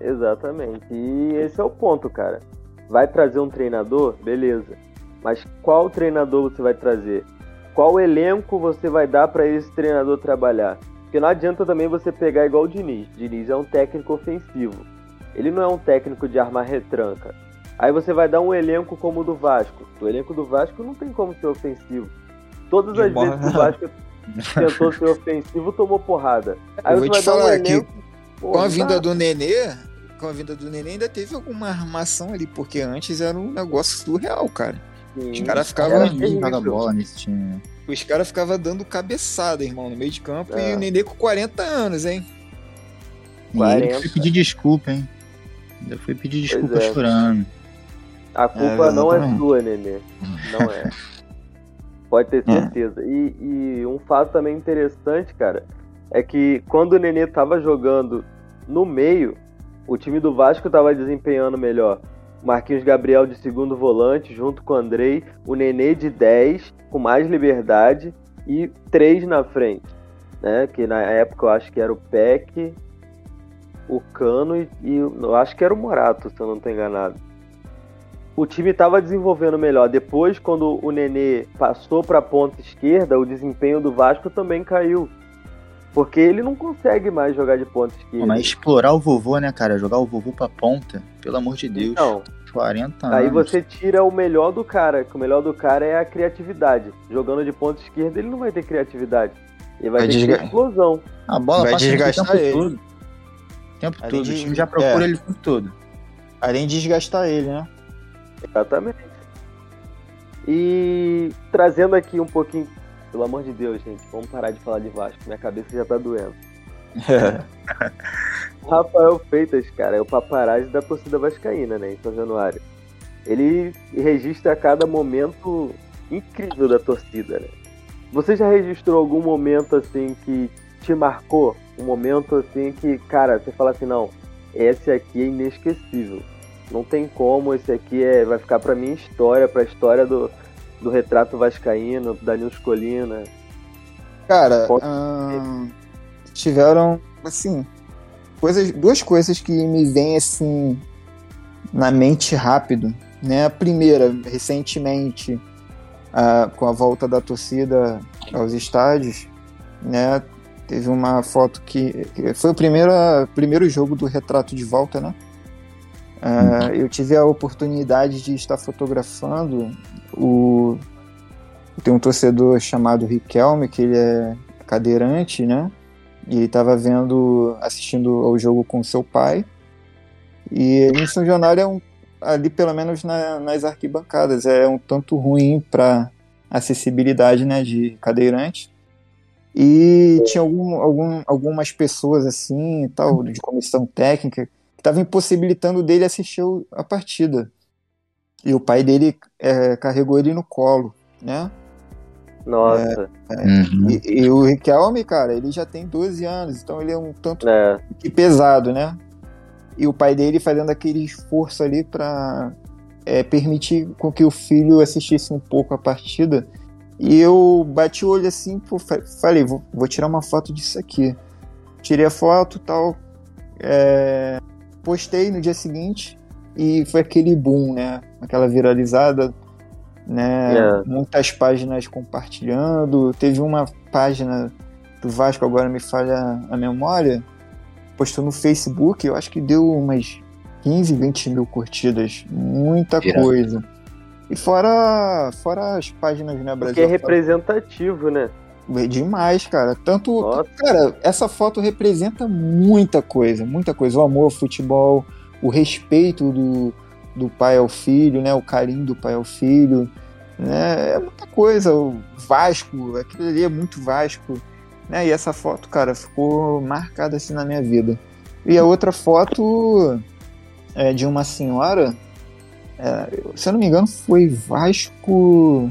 Exatamente. E esse é o ponto, cara. Vai trazer um treinador? Beleza. Mas qual treinador você vai trazer? Qual elenco você vai dar para esse treinador trabalhar? Porque não adianta também você pegar igual o Diniz. Diniz é um técnico ofensivo. Ele não é um técnico de armar retranca. Aí você vai dar um elenco como o do Vasco. O elenco do Vasco não tem como ser ofensivo. Todas as vezes que o Vasco <laughs> tentou ser ofensivo, tomou porrada.
Aí Eu você vai dar um elenco. com a vinda do Nenê, com a vinda do Nenê ainda teve alguma armação ali, porque antes era um negócio surreal, cara. Sim, os caras ficavam. bola nesse time. Os caras ficavam dando cabeçada, irmão, no meio de campo é. e o Nenê com 40 anos, hein?
40. E ele foi pedir desculpa, hein? Ainda foi pedir desculpa é. chorando.
A culpa é, não é sua, Nenê. Não é. Pode ter <laughs> é. certeza. E, e, um fato também interessante, cara, é que quando o Nenê tava jogando no meio, o time do Vasco estava desempenhando melhor. Marquinhos Gabriel de segundo volante, junto com o Andrei, o Nenê de 10, com mais liberdade, e três na frente. Né? Que na época eu acho que era o Peck, o Cano e, e eu acho que era o Morato, se eu não estou enganado. O time estava desenvolvendo melhor. Depois, quando o Nenê passou para a ponta esquerda, o desempenho do Vasco também caiu. Porque ele não consegue mais jogar de ponta esquerda.
Mas explorar o vovô, né, cara? Jogar o vovô pra ponta, pelo amor de Deus. Não. 40 anos.
Aí você tira o melhor do cara, que o melhor do cara é a criatividade. Jogando de ponta esquerda, ele não vai ter criatividade. Ele vai, vai ter desga... explosão.
A bola
vai desgastar ele.
Todo. O tempo Além todo. De... O time já procura é. ele o tempo todo.
Além de desgastar ele, né?
Exatamente. E trazendo aqui um pouquinho pelo amor de Deus, gente, vamos parar de falar de Vasco. Minha cabeça já tá doendo. <laughs> Rafael Feitas, cara, é o paparazzi da torcida vascaína, né, em São Januário. Ele registra a cada momento incrível da torcida, né? Você já registrou algum momento assim que te marcou? Um momento assim que, cara, você fala assim, não, esse aqui é inesquecível. Não tem como, esse aqui é, vai ficar pra minha história, pra história do, do retrato vascaíno, da Nils Colina?
Cara, hum, tiveram, assim, coisas, duas coisas que me vêm, assim, na mente rápido. Né? A primeira, recentemente, com a volta da torcida aos estádios, né? Teve uma foto que, que foi o primeiro, primeiro jogo do retrato de volta, né? Uh, eu tive a oportunidade de estar fotografando o tem um torcedor chamado Riquelme que ele é cadeirante, né? E estava vendo, assistindo ao jogo com seu pai. E em São é um, ali pelo menos na, nas arquibancadas é um tanto ruim para acessibilidade, né, de cadeirante. E tinha algum, algum, algumas pessoas assim, tal, de comissão técnica estava impossibilitando dele assistir a partida. E o pai dele é, carregou ele no colo, né?
Nossa.
É, é, uhum. e, e, o Riquelme, cara, ele já tem 12 anos, então ele é um tanto é. que pesado, né? E o pai dele fazendo aquele esforço ali para é, permitir com que o filho assistisse um pouco a partida. E eu bati o olho assim, pô, falei, vou, vou tirar uma foto disso aqui. Tirei a foto tal. É, postei no dia seguinte e foi aquele boom, né? Aquela viralizada né? É. Muitas páginas compartilhando. Teve uma página do Vasco, agora me falha a memória, postou no Facebook, eu acho que deu umas 15, 20 mil curtidas. Muita coisa. E fora, fora as páginas, né, Brasil?
Que é representativo, né?
Demais, cara. Tanto. Nossa. Cara, essa foto representa muita coisa, muita coisa. O amor ao futebol, o respeito do, do pai ao filho, né? O carinho do pai ao filho. Né? É muita coisa. O Vasco, aquilo ali é muito Vasco. Né? E essa foto, cara, ficou marcada assim na minha vida. E a outra foto é de uma senhora é, se eu não me engano, foi Vasco.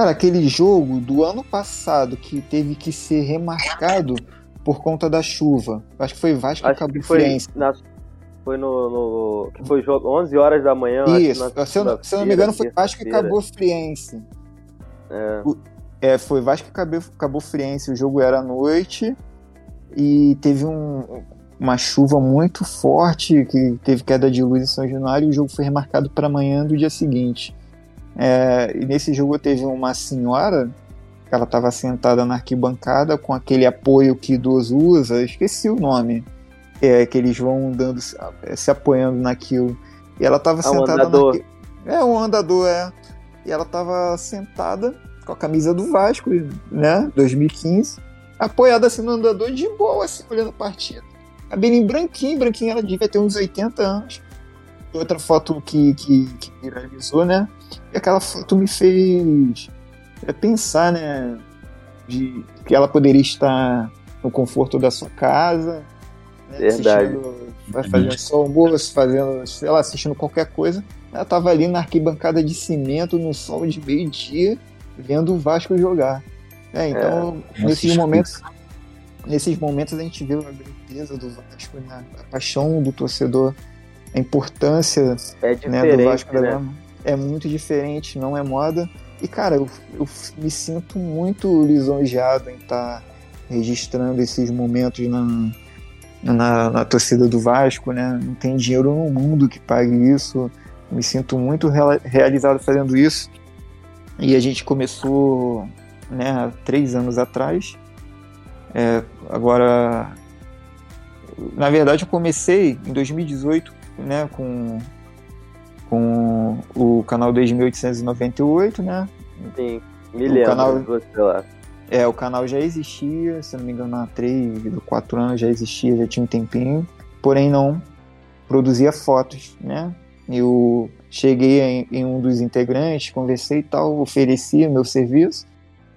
Cara, aquele jogo do ano passado que teve que ser remarcado por conta da chuva. Acho que foi Vasco
acho
Cabo
foi Na, foi no, no, que foi jogo 11 horas da manhã.
Isso. se, eu, se eu não me engano, foi Vasco e Cabo Friense. É. O, é, foi Vasco e Cabo, Cabo Friense. O jogo era à noite e teve um, uma chuva muito forte, que teve queda de luz em São Januário, e o jogo foi remarcado para amanhã do dia seguinte. É, e nesse jogo teve uma senhora, ela estava sentada na arquibancada com aquele apoio que idoso usa, esqueci o nome, é, que eles vão dando, se apoiando naquilo. E ela estava
é
sentada.
Um andador.
É, um andador, é. E ela estava sentada com a camisa do Vasco, né? 2015, apoiada assim no andador de boa, assim, olhando a partida cabelinho branquinho, branquinho, ela devia ter uns 80 anos. Outra foto que, que, que viralizou, né? E aquela foto me fez é, pensar, né? De que ela poderia estar no conforto da sua casa,
né, Verdade.
fazendo só almoço, fazendo, sei lá, assistindo qualquer coisa. Ela estava ali na arquibancada de cimento, no sol de meio-dia, vendo o Vasco jogar. É, então, é, nesses momentos, nesses momentos a gente vê a grandeza do Vasco, né? a paixão do torcedor, a importância
é
né, do Vasco da Gama. É muito diferente, não é moda. E, cara, eu, eu me sinto muito lisonjeado em estar tá registrando esses momentos na, na, na, torcida do Vasco, né? Não tem dinheiro no mundo que pague isso. Me sinto muito realizado fazendo isso. E a gente começou né, há três anos atrás é, agora, na verdade, eu comecei em 2018 né, com, com o canal desde 1898, né?
Sim, me lembro canal, você lá.
É, o canal já existia, se não me engano, há 3 ou 4 anos já existia, já tinha um tempinho, porém não produzia fotos, né? Eu cheguei em, em um dos integrantes, conversei e tal, ofereci meu serviço,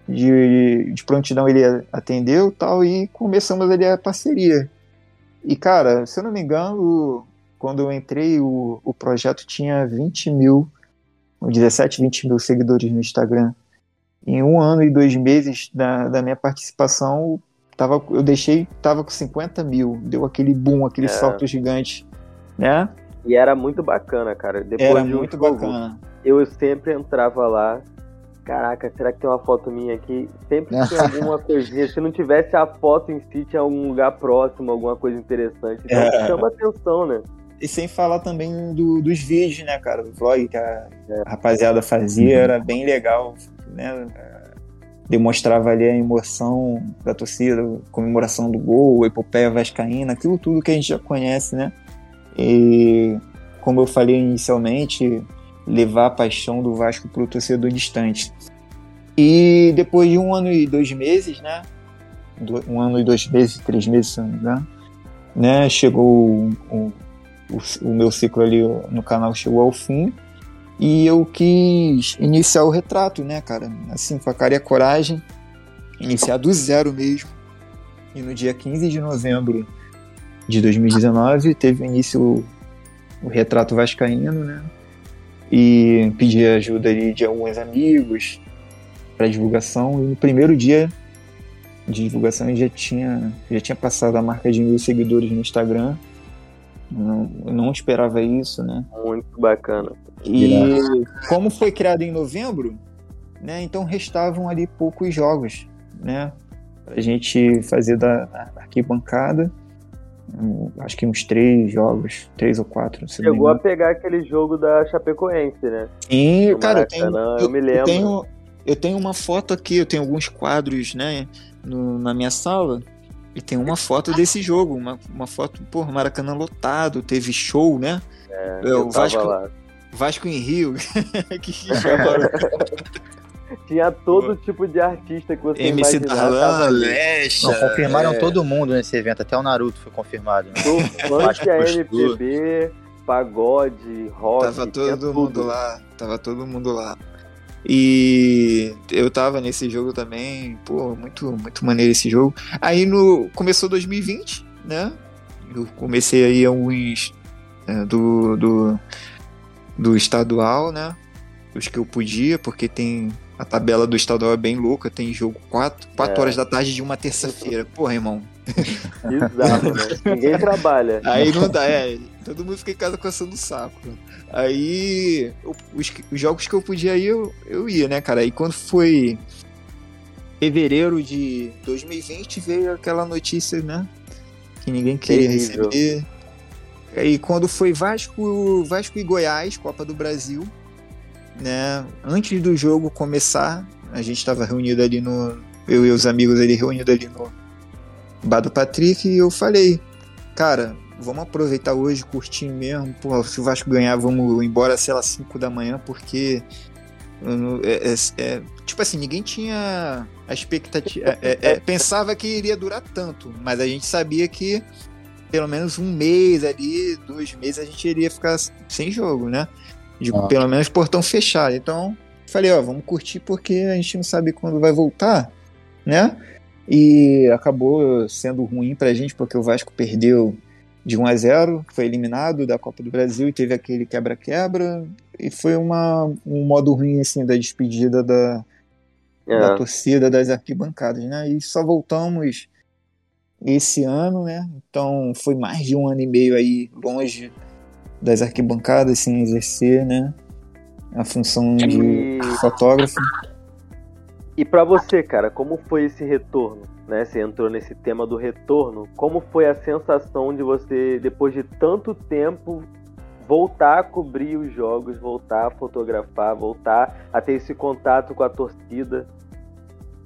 de, de prontidão ele atendeu tal, e começamos ali a parceria. E, cara, se eu não me engano, quando eu entrei, o, o projeto tinha 20 mil, 17, 20 mil seguidores no Instagram. Em um ano e dois meses da, da minha participação, tava, eu deixei, tava com 50 mil. Deu aquele boom, aquele é. salto gigante, né?
E era muito bacana, cara. Depois
era
de
um muito jogo, bacana.
Eu sempre entrava lá Caraca, será que tem uma foto minha aqui? Sempre tem <laughs> alguma coisinha. Se não tivesse a foto em si, tinha algum lugar próximo, alguma coisa interessante. Então é. chama atenção, né?
E sem falar também do, dos vídeos, né, cara? O vlog que a, é. rapaziada fazia era bem legal, né? Demonstrava ali a emoção da torcida, comemoração do gol, epopeia vascaína, aquilo tudo que a gente já conhece, né? E como eu falei inicialmente, levar a paixão do Vasco para o torcedor distante. E depois de um ano e dois meses, né? Um ano e dois meses, três meses, se não me engano, né? Chegou o, o, o meu ciclo ali no canal chegou ao fim e eu quis iniciar o retrato, né, cara? Assim, com a cara e a coragem, iniciar do zero mesmo. E no dia 15 de novembro de 2019 teve início o, o retrato vascaíno, né? e pedi ajuda ali de alguns amigos para divulgação. E no primeiro dia de divulgação eu já tinha, já tinha passado a marca de mil seguidores no Instagram. Não, eu não esperava isso, né?
Muito bacana.
E como foi criado em novembro, né? Então restavam ali poucos jogos, né? Pra gente fazer da arquibancada. acho que uns três jogos, três ou quatro.
Chegou a pegar aquele jogo da Chapecoense, né?
Sim, cara, eu, tenho, eu, eu, me lembro. Eu tenho, eu tenho uma foto aqui, eu tenho alguns quadros, né, no, na minha sala. E tem uma foto desse jogo, uma, uma foto, pô, Maracanã lotado, teve show, né?
É, é o Vasco, lá.
Vasco em Rio, <laughs> que. <laughs>
Tinha todo tipo de artista que você
MC Darlan, Leste.
confirmaram é... todo mundo nesse evento, até o Naruto foi confirmado. Né? <laughs>
Funk, a MPB, pagode, rock.
Tava todo mundo tudo. lá, tava todo mundo lá. E eu tava nesse jogo também, pô, muito, muito maneiro esse jogo. Aí no começou 2020, né? Eu comecei aí alguns é, do, do, do estadual, né? Os que eu podia, porque tem a tabela do estadual é bem louca, tem jogo 4, 4 é. horas da tarde de uma terça-feira. Porra, irmão. <laughs>
Exato, né? Ninguém trabalha.
Aí não dá, é. Todo mundo fica em casa coçando o saco. Aí, os, os, jogos que eu podia ir, eu, eu ia, né, cara? Aí quando foi fevereiro de 2020, veio aquela notícia, né? Que ninguém queria Terrível. receber. Aí quando foi Vasco, Vasco e Goiás, Copa do Brasil, né? Antes do jogo começar, a gente estava reunido ali no. Eu e os amigos ali reunidos ali no bar do Patrick e eu falei, cara, vamos aproveitar hoje, curtir mesmo. Pô, se o Vasco ganhar, vamos embora, sei lá, 5 da manhã, porque. É, é, é, tipo assim, ninguém tinha a expectativa. É, é, pensava que iria durar tanto, mas a gente sabia que pelo menos um mês ali, dois meses, a gente iria ficar sem jogo, né? De ah. pelo menos portão fechado. Então, falei, ó, vamos curtir porque a gente não sabe quando vai voltar, né? E acabou sendo ruim pra gente porque o Vasco perdeu de 1 a 0, foi eliminado da Copa do Brasil e teve aquele quebra-quebra e foi uma, um modo ruim assim da despedida da, é. da torcida das arquibancadas, né? E só voltamos esse ano, né? Então foi mais de um ano e meio aí longe das arquibancadas sem exercer, né? A função de fotógrafo.
E para você, cara, como foi esse retorno? Né? Você entrou nesse tema do retorno. Como foi a sensação de você, depois de tanto tempo, voltar a cobrir os jogos, voltar a fotografar, voltar a ter esse contato com a torcida?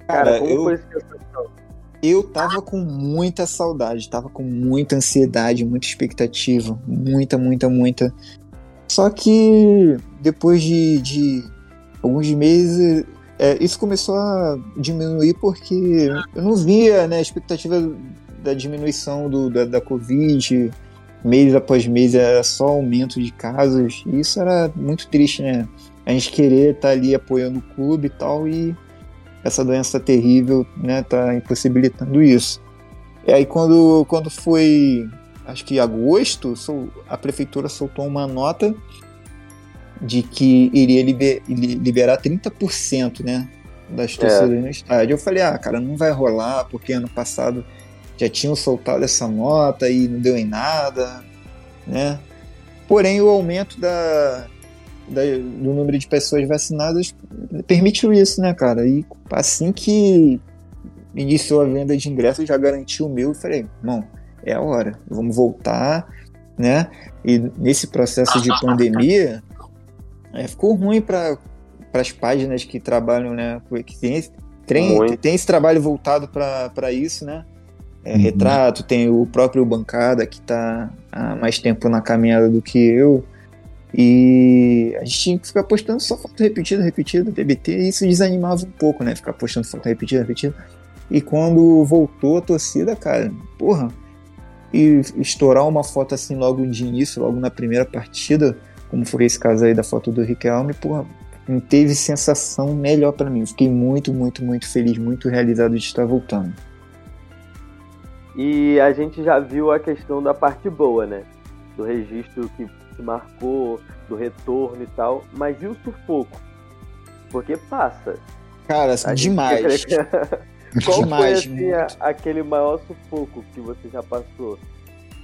Cara, cara como eu... foi essa sensação?
Eu tava com muita saudade, tava com muita ansiedade, muita expectativa, muita, muita, muita. Só que depois de, de alguns meses, é, isso começou a diminuir porque eu não via né, a expectativa da diminuição do, da, da Covid, mês após mês era só aumento de casos, e isso era muito triste, né? A gente querer estar tá ali apoiando o clube e tal, e essa doença terrível, né, tá impossibilitando isso. E aí quando, quando foi, acho que agosto, a prefeitura soltou uma nota de que iria liber, liberar 30%, né, das é. torcidas é. no estádio. Eu falei, ah, cara, não vai rolar, porque ano passado já tinham soltado essa nota e não deu em nada, né? Porém, o aumento da, da, do número de pessoas vacinadas permitiu isso, né, cara? E assim que iniciou a venda de ingressos, já garanti o meu e falei, bom, é a hora, vamos voltar, né? E nesse processo de <laughs> pandemia, é, ficou ruim para as páginas que trabalham, né? Que tem, tem, tem esse trabalho voltado para isso, né? É, uhum. Retrato, tem o próprio Bancada que está há mais tempo na caminhada do que eu. E a gente tinha que ficar postando só foto repetida, repetida, TBT, e isso desanimava um pouco, né? Ficar postando foto repetida, repetida. E quando voltou a torcida, cara, porra, e estourar uma foto assim logo de início, logo na primeira partida, como foi esse caso aí da foto do Riquelme, porra, não teve sensação melhor para mim. Fiquei muito, muito, muito feliz, muito realizado de estar voltando.
E a gente já viu a questão da parte boa, né? Do registro que marcou, do retorno e tal, mas e o sufoco? Porque passa.
Cara, a demais. <laughs>
Qual demais, foi assim, aquele maior sufoco que você já passou?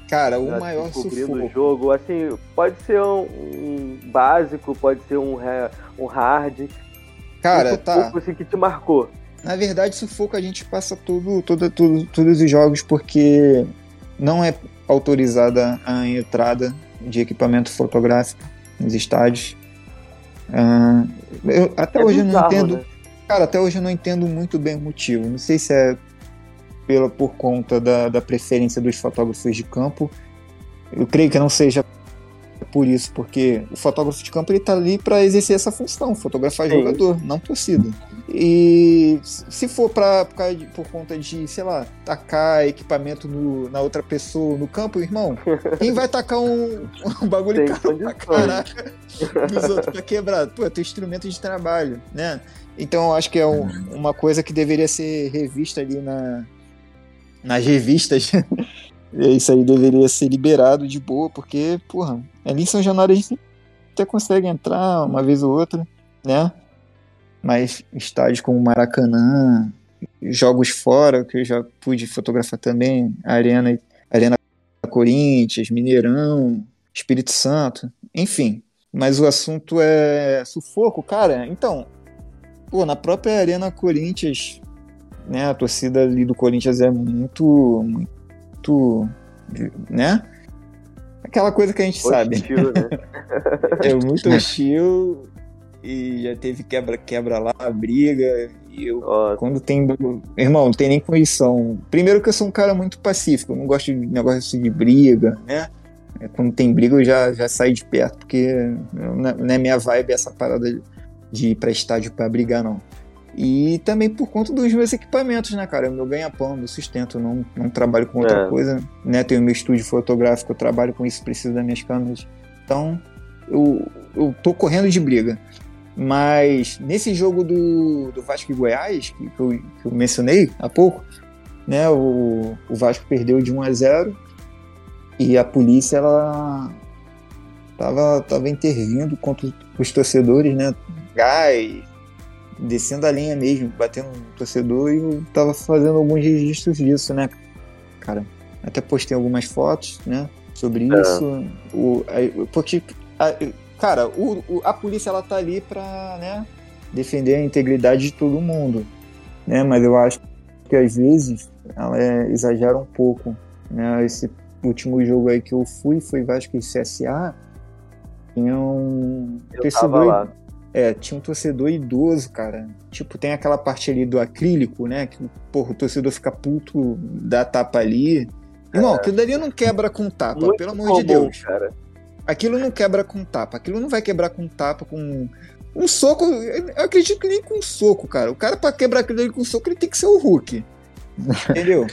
Cara, o maior
sufoco. o jogo, assim, pode ser um, um, básico, pode ser um, um hard.
Cara, um tá.
assim que te marcou.
Na verdade, sufoco a gente passa tudo, todo, tudo, todos os jogos porque não é autorizada a entrada de equipamento fotográfico nos estádios. Uh, eu, até é hoje bizarro, eu não entendo. Né? Cara, até hoje eu não entendo muito bem o motivo. Não sei se é pela, por conta da, da preferência dos fotógrafos de campo. Eu creio que não seja por isso, porque o fotógrafo de campo ele tá ali para exercer essa função, fotografar Sim. jogador, não torcida. E se for pra, por, conta de, sei lá, tacar equipamento no, na outra pessoa no campo, irmão, <laughs> quem vai tacar um, um bagulho Tem caro <laughs> pra caraca dos outros pra quebrar? Pô, é teu instrumento de trabalho, né? Então eu acho que é um, uma coisa que deveria ser revista ali na, nas revistas. <laughs> Isso aí deveria ser liberado de boa, porque, porra, ali em São Januário a gente até consegue entrar uma vez ou outra, né? Mas estádios como Maracanã, jogos fora, que eu já pude fotografar também, Arena, Arena Corinthians, Mineirão, Espírito Santo, enfim. Mas o assunto é sufoco, cara. Então, pô, na própria Arena Corinthians, né, a torcida ali do Corinthians é muito, muito, né? Aquela coisa que a gente hostil, sabe. Né? <laughs> é muito hostil e já teve quebra-quebra lá, briga. E eu, Nossa. quando tem. Irmão, não tem nem condição. Primeiro que eu sou um cara muito pacífico, eu não gosto de negócio de briga, né? É, quando tem briga eu já, já saio de perto, porque não é minha vibe essa parada de ir pra estádio pra brigar, não. E também por conta dos meus equipamentos, né, cara? Meu ganha-pão, meu sustento, não, não trabalho com outra é. coisa, né? Tenho meu estúdio fotográfico, eu trabalho com isso, preciso das minhas câmeras. Então, eu, eu tô correndo de briga. Mas nesse jogo do, do Vasco e Goiás, que, que, eu, que eu mencionei há pouco, né, o, o Vasco perdeu de 1 a 0 e a polícia ela tava, tava intervindo contra os torcedores, né, gás, descendo a linha mesmo, batendo no torcedor e eu tava fazendo alguns registros disso, né, cara. Até postei algumas fotos, né, sobre é. isso. O, porque a, cara, o, o, a polícia ela tá ali pra, né, defender a integridade de todo mundo, né? Mas eu acho que às vezes ela é, exagera um pouco, né? Esse último jogo aí que eu fui foi Vasco e CSA, tinha um eu torcedor, é, tinha um torcedor idoso, cara. Tipo, tem aquela parte ali do acrílico, né? Que porra, o torcedor fica puto, dá tapa ali. Irmão, é. aquilo dali não quebra com tapa, Muito pelo amor comum, de Deus. Cara. Aquilo não quebra com tapa. Aquilo não vai quebrar com tapa, com. Um soco. Eu acredito que nem com soco, cara. O cara, pra quebrar aquilo ali com soco, ele tem que ser o Hulk. <laughs> Entendeu?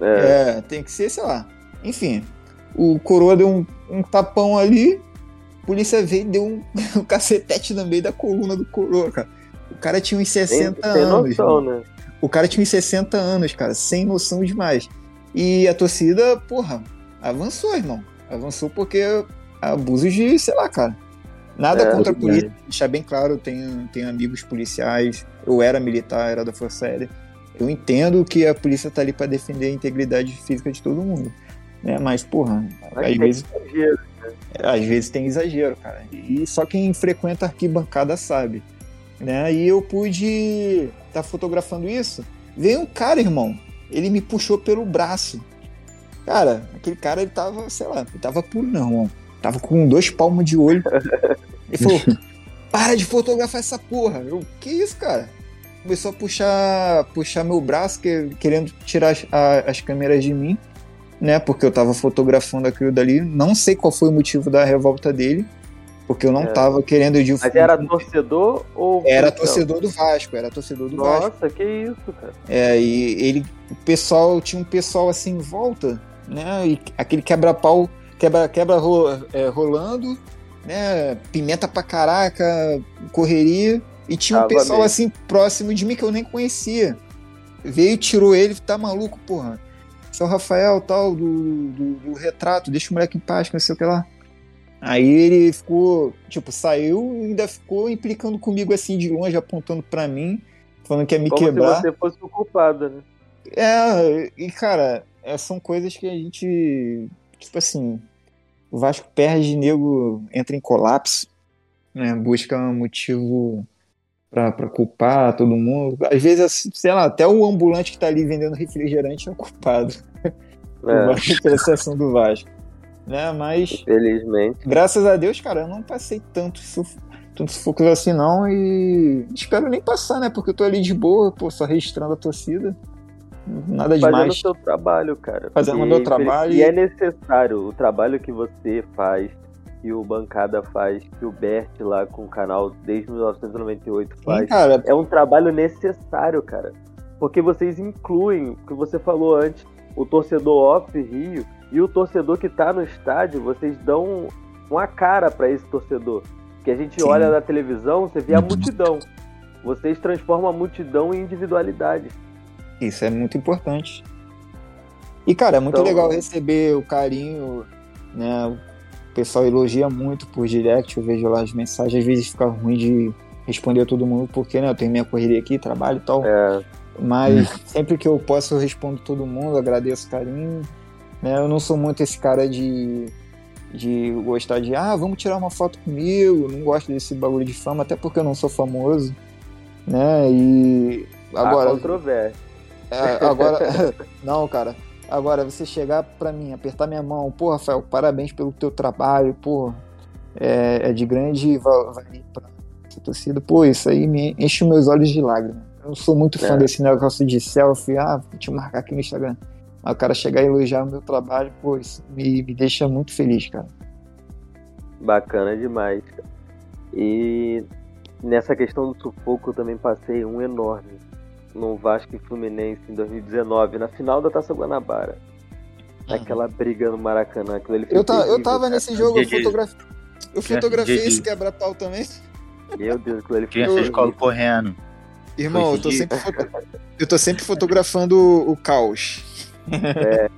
é. é. tem que ser, sei lá. Enfim. O Coroa deu um, um tapão ali. Polícia veio e deu um, <laughs> um cacetete no meio da coluna do Coroa, cara. O cara tinha uns 60 tem, tem anos. Noção, né? O cara tinha uns 60 anos, cara. Sem noção demais. E a torcida, porra, avançou, irmão. Avançou porque abusos de, sei lá, cara. Nada é, contra a polícia, deixar bem claro, eu tenho, tenho amigos policiais, eu era militar, era da Força Aérea. Eu entendo que a polícia tá ali para defender a integridade física de todo mundo. Né? Mas, porra, Mas às vezes. Exagero, né? Às vezes tem exagero, cara. E só quem frequenta arquibancada sabe. Né? E eu pude estar tá fotografando isso. Veio um cara, irmão. Ele me puxou pelo braço. Cara, aquele cara, ele tava, sei lá, ele tava puro, não, irmão. Tava com dois palmos de olho. <laughs> Ele falou: para de fotografar essa porra. Eu, que isso, cara? Começou a puxar, puxar meu braço, que, querendo tirar as, a, as câmeras de mim, né? Porque eu tava fotografando aquilo dali. Não sei qual foi o motivo da revolta dele. Porque eu não é. tava querendo de
Mas era torcedor ou.
Era torcedor do Vasco, era torcedor do
Nossa,
Vasco.
Nossa, que isso, cara.
É, e ele. O pessoal, tinha um pessoal assim em volta, né? E aquele quebra-pau quebra, quebra é, rolando, né? Pimenta pra caraca, correria. E tinha um pessoal assim próximo de mim que eu nem conhecia. Veio, tirou ele, tá maluco, porra. Seu Rafael, tal, do, do, do, retrato, deixa o moleque em paz, não sei o que lá. Aí ele ficou, tipo, saiu e ainda ficou implicando comigo assim de longe, apontando para mim, falando que ia me
Como
quebrar.
Se você fosse o culpado, né?
É, e cara, é, são coisas que a gente, tipo assim, o Vasco perde, nego entra em colapso, né? busca um motivo para culpar todo mundo. Às vezes, sei lá, até o ambulante que tá ali vendendo refrigerante é o culpado. É. <laughs> pela situação do Vasco. Né? Mas.
Infelizmente.
Graças a Deus, cara, eu não passei tanto tanto sufocos assim não e espero nem passar, né? Porque eu tô ali de boa, pô, só registrando a torcida. Nada demais.
Fazendo o seu trabalho, cara.
Fazendo o meu trabalho.
E é necessário o trabalho que você faz, que o Bancada faz, que o Bert lá com o canal desde 1998 faz. Sim, cara. É um trabalho necessário, cara. Porque vocês incluem, o que você falou antes, o torcedor off Rio e o torcedor que tá no estádio, vocês dão uma cara para esse torcedor. Que a gente Sim. olha na televisão, você vê a multidão. Vocês transformam a multidão em individualidade.
Isso é muito importante. E, cara, é muito então, legal receber o carinho, né? O pessoal elogia muito por direct, eu vejo lá as mensagens, às vezes fica ruim de responder todo mundo, porque, né, eu tenho minha correria aqui, trabalho e tal. É. Mas sempre que eu posso, eu respondo todo mundo, agradeço o carinho. Né? Eu não sou muito esse cara de, de gostar de, ah, vamos tirar uma foto comigo, não gosto desse bagulho de fama, até porque eu não sou famoso. Né? E agora.
Há controvérsia.
É, agora, <laughs> <laughs> não, cara. Agora, você chegar para mim, apertar minha mão, pô, Rafael, parabéns pelo teu trabalho, pô, é, é de grande valia pra essa torcida. Pô, isso aí me enche meus olhos de lágrimas. Eu sou muito fã é. desse negócio de selfie, ah, vou te marcar aqui no Instagram. Mas o cara chegar e elogiar o meu trabalho, pô, isso me, me deixa muito feliz, cara.
Bacana demais. E nessa questão do sufoco eu também passei um enorme no Vasco e Fluminense em 2019, na final da Taça Guanabara. Uhum. Aquela briga no Maracanã. Aquilo ele
eu, tá, eu tava cara. nesse jogo, eu, fotografe... eu fotografei esse quebra-pau também.
Meu Deus, aquilo ali
foi. Criança escola correndo.
Irmão, eu tô, sempre foto... <laughs> eu tô sempre fotografando o caos.
É.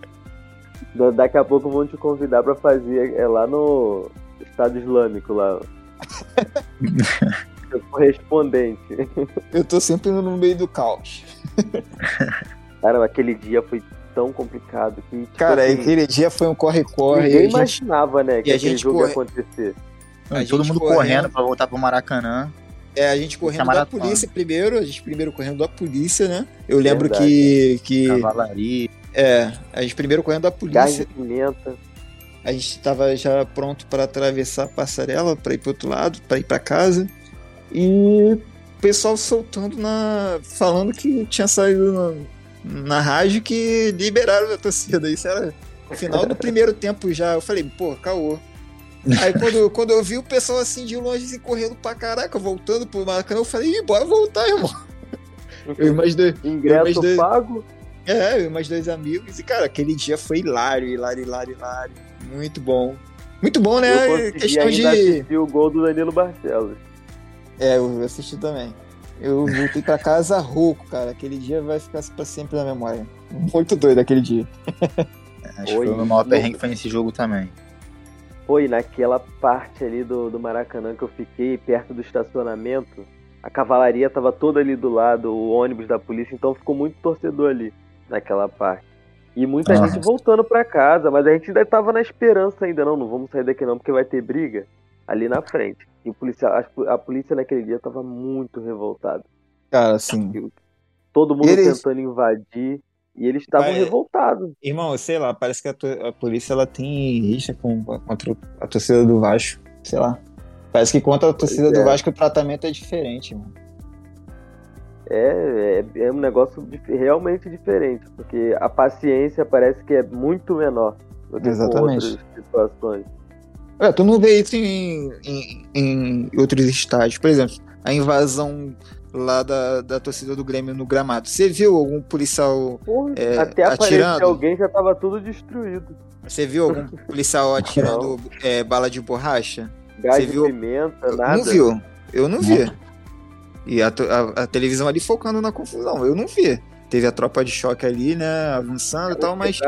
Daqui a pouco vão te convidar pra fazer é lá no Estado Islâmico lá. <laughs> correspondente. <laughs>
Eu tô sempre no meio do caos. <laughs>
Cara, aquele dia foi tão complicado que. Tipo,
Cara, assim, aquele dia foi um corre-corre.
Ninguém imaginava, né, que aquele jogo corre... ia acontecer.
Não, todo mundo correndo, correndo para voltar pro Maracanã.
É, a gente correndo da polícia primeiro, a gente primeiro correndo da polícia, né? Eu lembro Verdade. que. que
Cavalaria.
É, a gente primeiro correndo da polícia. Gás
de pimenta.
A gente estava já pronto para atravessar a passarela, para ir pro outro lado, para ir para casa. E o pessoal soltando na. falando que tinha saído na, na rádio que liberaram a torcida. Isso era no final do primeiro tempo já. Eu falei, pô, caô. Aí quando, quando eu vi o pessoal assim de longe assim, correndo pra caraca, voltando pro Maracanã, eu falei, Ih, bora voltar, irmão. Eu e mais dois.
Ingresso
dois,
pago?
É, eu e mais dois amigos. E, cara, aquele dia foi hilário, hilário, hilário, hilário. Muito bom. Muito bom, né?
Eu Questão de. o gol do Danilo Barcelos.
É, eu assisti também. Eu voltei pra casa <laughs> rouco, cara. Aquele dia vai ficar pra sempre na memória. Muito doido aquele dia. <laughs>
Acho que foi o meu maior perrengue foi nesse jogo também.
Foi naquela parte ali do, do Maracanã que eu fiquei perto do estacionamento. A cavalaria tava toda ali do lado, o ônibus da polícia, então ficou muito torcedor ali naquela parte. E muita Nossa. gente voltando para casa, mas a gente ainda tava na esperança ainda, não, não vamos sair daqui não, porque vai ter briga ali na frente. E o policial, a, a polícia naquele dia tava muito revoltada.
Cara, assim.
Todo mundo eles... tentando invadir. E eles estavam revoltados.
Irmão, sei lá, parece que a, a polícia ela tem rixa com, contra a torcida do Vasco. Sei lá. Parece que contra a torcida é. do Vasco o tratamento é diferente, mano.
É, é, é, um negócio realmente diferente, porque a paciência parece que é muito menor do que Exatamente. outras situações.
É, tu não vê isso em, em, em, outros estádios. Por exemplo, a invasão lá da, da torcida do Grêmio no gramado. Você viu algum policial
Porra, é, até atirando? alguém já tava tudo destruído.
Você viu algum <laughs> policial atirando é, bala de borracha?
Gás
Você
de
viu?
pimenta, nada.
Não viu? Eu não vi. E a, a, a, televisão ali focando na confusão. Eu não vi. Teve a tropa de choque ali, né? Avançando e tal, mas.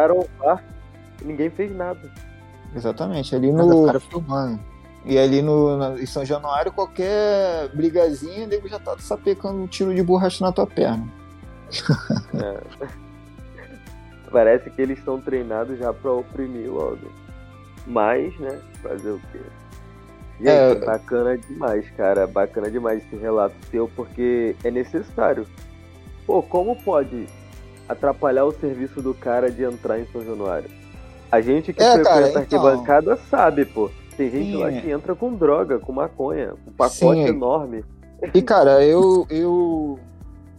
ninguém fez nada.
Exatamente, ali no. Filmando. E ali no, no, em São Januário, qualquer brigazinha, o nego já tá sapecando um tiro de borracha na tua perna.
É. <laughs> Parece que eles estão treinados já pra oprimir logo. Mas, né, fazer o quê? Gente, é... bacana demais, cara. Bacana demais esse relato seu, porque é necessário. Pô, como pode atrapalhar o serviço do cara de entrar em São Januário? A gente que
É,
frequenta
cara,
a
então.
arquibancada sabe, pô. Tem gente
Sim,
lá
é.
que entra com droga, com maconha, um pacote
Sim.
enorme.
E, <laughs> cara, eu, eu,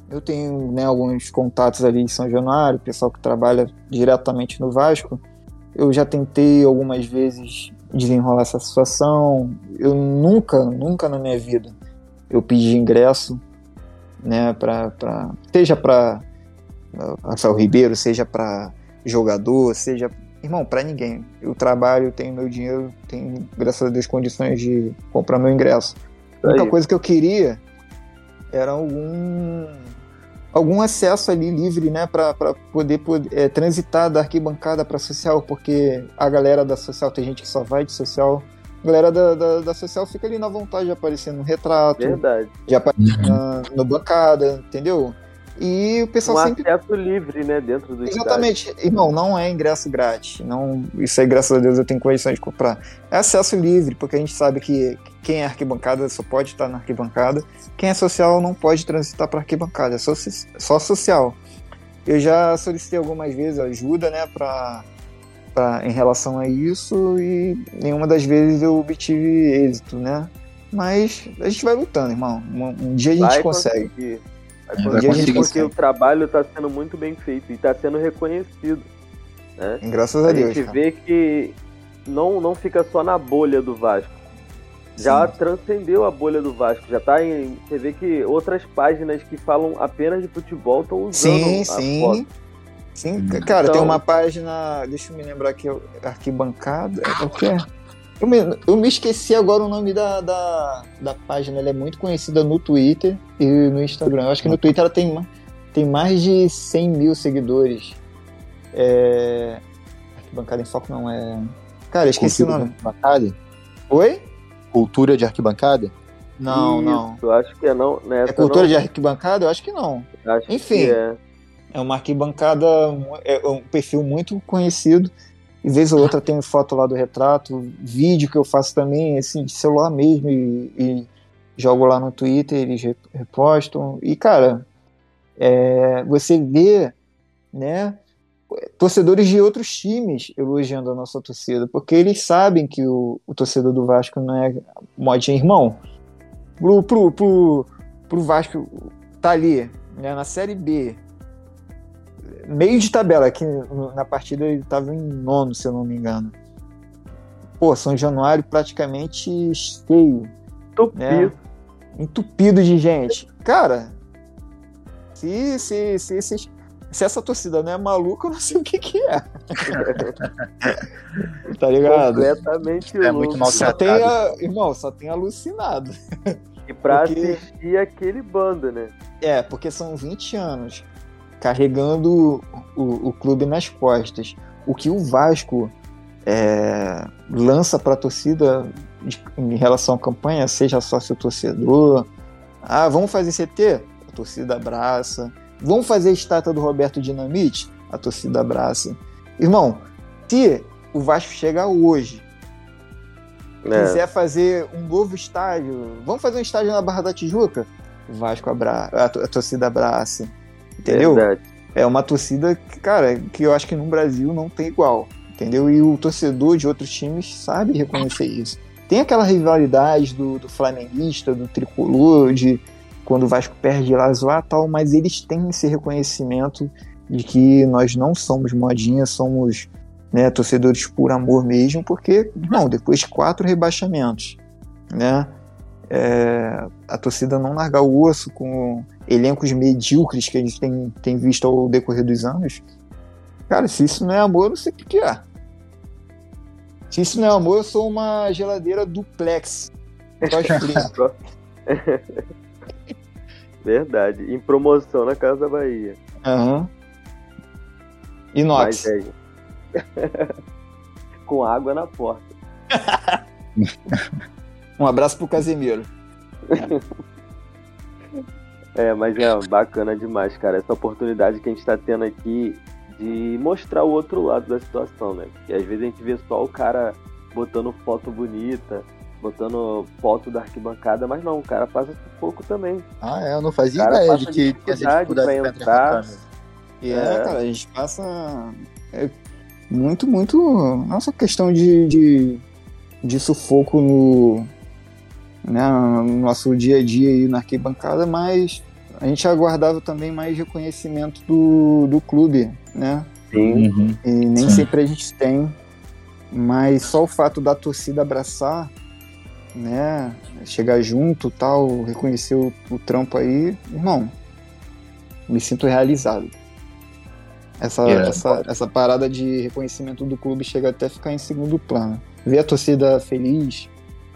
eu tenho né, alguns contatos ali em São Januário, pessoal que trabalha diretamente no Vasco. Eu já tentei algumas vezes desenrolar essa situação. Eu nunca, nunca na minha vida eu pedi ingresso, né, pra, pra, seja para Rafael Ribeiro, seja para jogador, seja. Irmão, pra ninguém. Eu trabalho, tenho meu dinheiro, tenho, graças a Deus, condições de comprar meu ingresso. A única coisa que eu queria era algum algum acesso ali livre, né, para poder, poder é, transitar da arquibancada para social, porque a galera da social tem gente que só vai de social, a galera da, da, da social fica ali na vontade de aparecer no retrato,
Verdade.
de aparecer na, no bancada, entendeu? E o pessoal
Um
sempre
acesso livre, né, dentro do.
Exatamente. Irmão, não é ingresso grátis. Não, isso aí, graças a Deus, eu tenho condições de comprar. É acesso livre, porque a gente sabe que quem é arquibancada só pode estar na arquibancada. Quem é social não pode transitar para arquibancada, é só, só social. Eu já solicitei algumas vezes ajuda, né, pra, pra, em relação a isso e nenhuma das vezes eu obtive êxito, né? Mas a gente vai lutando, irmão. Um, um dia a gente
Vai
consegue.
conseguir. Vai
vai
conseguir,
conseguir,
porque
sim.
o trabalho está sendo muito bem feito e está sendo reconhecido. Né?
Graças a,
A,
Deus.
gente
cara.
vê que não, não fica só na bolha do Vasco. Já transcendeu a bolha do Vasco. Já tá em. Você vê que outras páginas que falam apenas de futebol estão usando
Sim,
a
sim.
foto.
Sim, ca- cara,
Então-
tem uma página. Deixa eu me lembrar aqui, arquibancada. É o que é? Eu me, eu me esqueci agora o nome da, da, da página. Ela é muito conhecida no Twitter e no Instagram. Eu acho que no Twitter ela tem, tem mais de 100 mil seguidores. É... Arquibancada em Foco não é. Cara, eu esqueci o
Cultura de
nome.
arquibancada?
Oi?
Cultura de arquibancada?
Não, não.
Isso, acho que é não. Nessa
É cultura
não,
de arquibancada? Eu acho que não.
acho
enfim.
que é.
É uma arquibancada, é um perfil muito conhecido. E vez ou outra tem foto lá do retrato, vídeo que eu faço também, assim, de celular mesmo, e, e jogo lá no Twitter, eles re- repostam. E, cara, é, você vê, né, torcedores de outros times elogiando a nossa torcida, porque eles sabem que o, o torcedor do Vasco não é modinha irmão. Pro, pro, pro, pro Vasco tá ali, né, na Série B, meio de tabela, que na partida ele estava em nono, se eu não me engano. Pô, São Januário praticamente cheio,
Tupi.
né? entupido de gente. Cara, se, se, se, se, se essa torcida não é maluca, eu não sei o que que é. <laughs> tá ligado?
Completamente
É muito mal
Só tem, a, irmão, só tem alucinado.
E pra
porque-
assistir aquele bando, né?
É, porque são 20 anos carregando o, o clube nas costas. O que o Vasco é, lança para a torcida de- em relação à campanha, seja sócio torcedor. Ah, vamos fazer CT? A torcida abraça. Vamos fazer a estátua do Roberto Dinamite? A torcida abraça. Irmão, se o Vasco chegar hoje
É.
quiser fazer um novo estádio, vamos fazer um estádio na Barra da Tijuca? O Vasco abraça, a, a torcida abraça. Entendeu?
Verdade.
É uma torcida, que, cara, que eu acho que no Brasil não tem igual. Entendeu? E o torcedor de outros times sabe reconhecer isso. Tem aquela rivalidade do, do flamenguista, do tricolor, de quando o Vasco perde lá zoar tal, mas eles têm esse reconhecimento de que nós não somos modinha, somos né, torcedores por amor mesmo, porque, não, depois de quatro rebaixamentos, né, é, a torcida não largar o osso com elencos medíocres que a gente tem, tem visto ao decorrer dos anos, cara, se isso não é amor, eu não sei o que, é. Se isso não é amor, eu sou uma geladeira duplex. <laughs>
Verdade. Em promoção na Casa da Bahia.
Aham. Inox.
Mas é. <laughs> Com água na porta. <laughs>
Um abraço pro Casemiro.
É, mas é bacana demais, cara. Essa oportunidade que a gente tá tendo aqui de mostrar o outro lado da situação, né? Porque às vezes a gente vê só o cara botando foto bonita, botando foto da arquibancada, mas não, o cara passa pouco também.
Ah, é, eu não fazia
Cara,
ideia de que tinha essa
dificuldade pra
entrar.
E é, é cara, a gente passa é, muito, muito. Nossa questão de, de, de sufoco no, né, no nosso dia a dia aí na arquibancada, mas a gente aguardava também mais reconhecimento do, do clube, né?
Sim. Uhum.
E nem Sim. sempre a gente tem, mas só o fato da torcida abraçar, né, chegar junto, tal, reconhecer o, o trampo aí, irmão, me sinto realizado. Essa, yeah. essa, essa parada de reconhecimento do clube chega até a ficar em segundo plano. Ver a torcida feliz,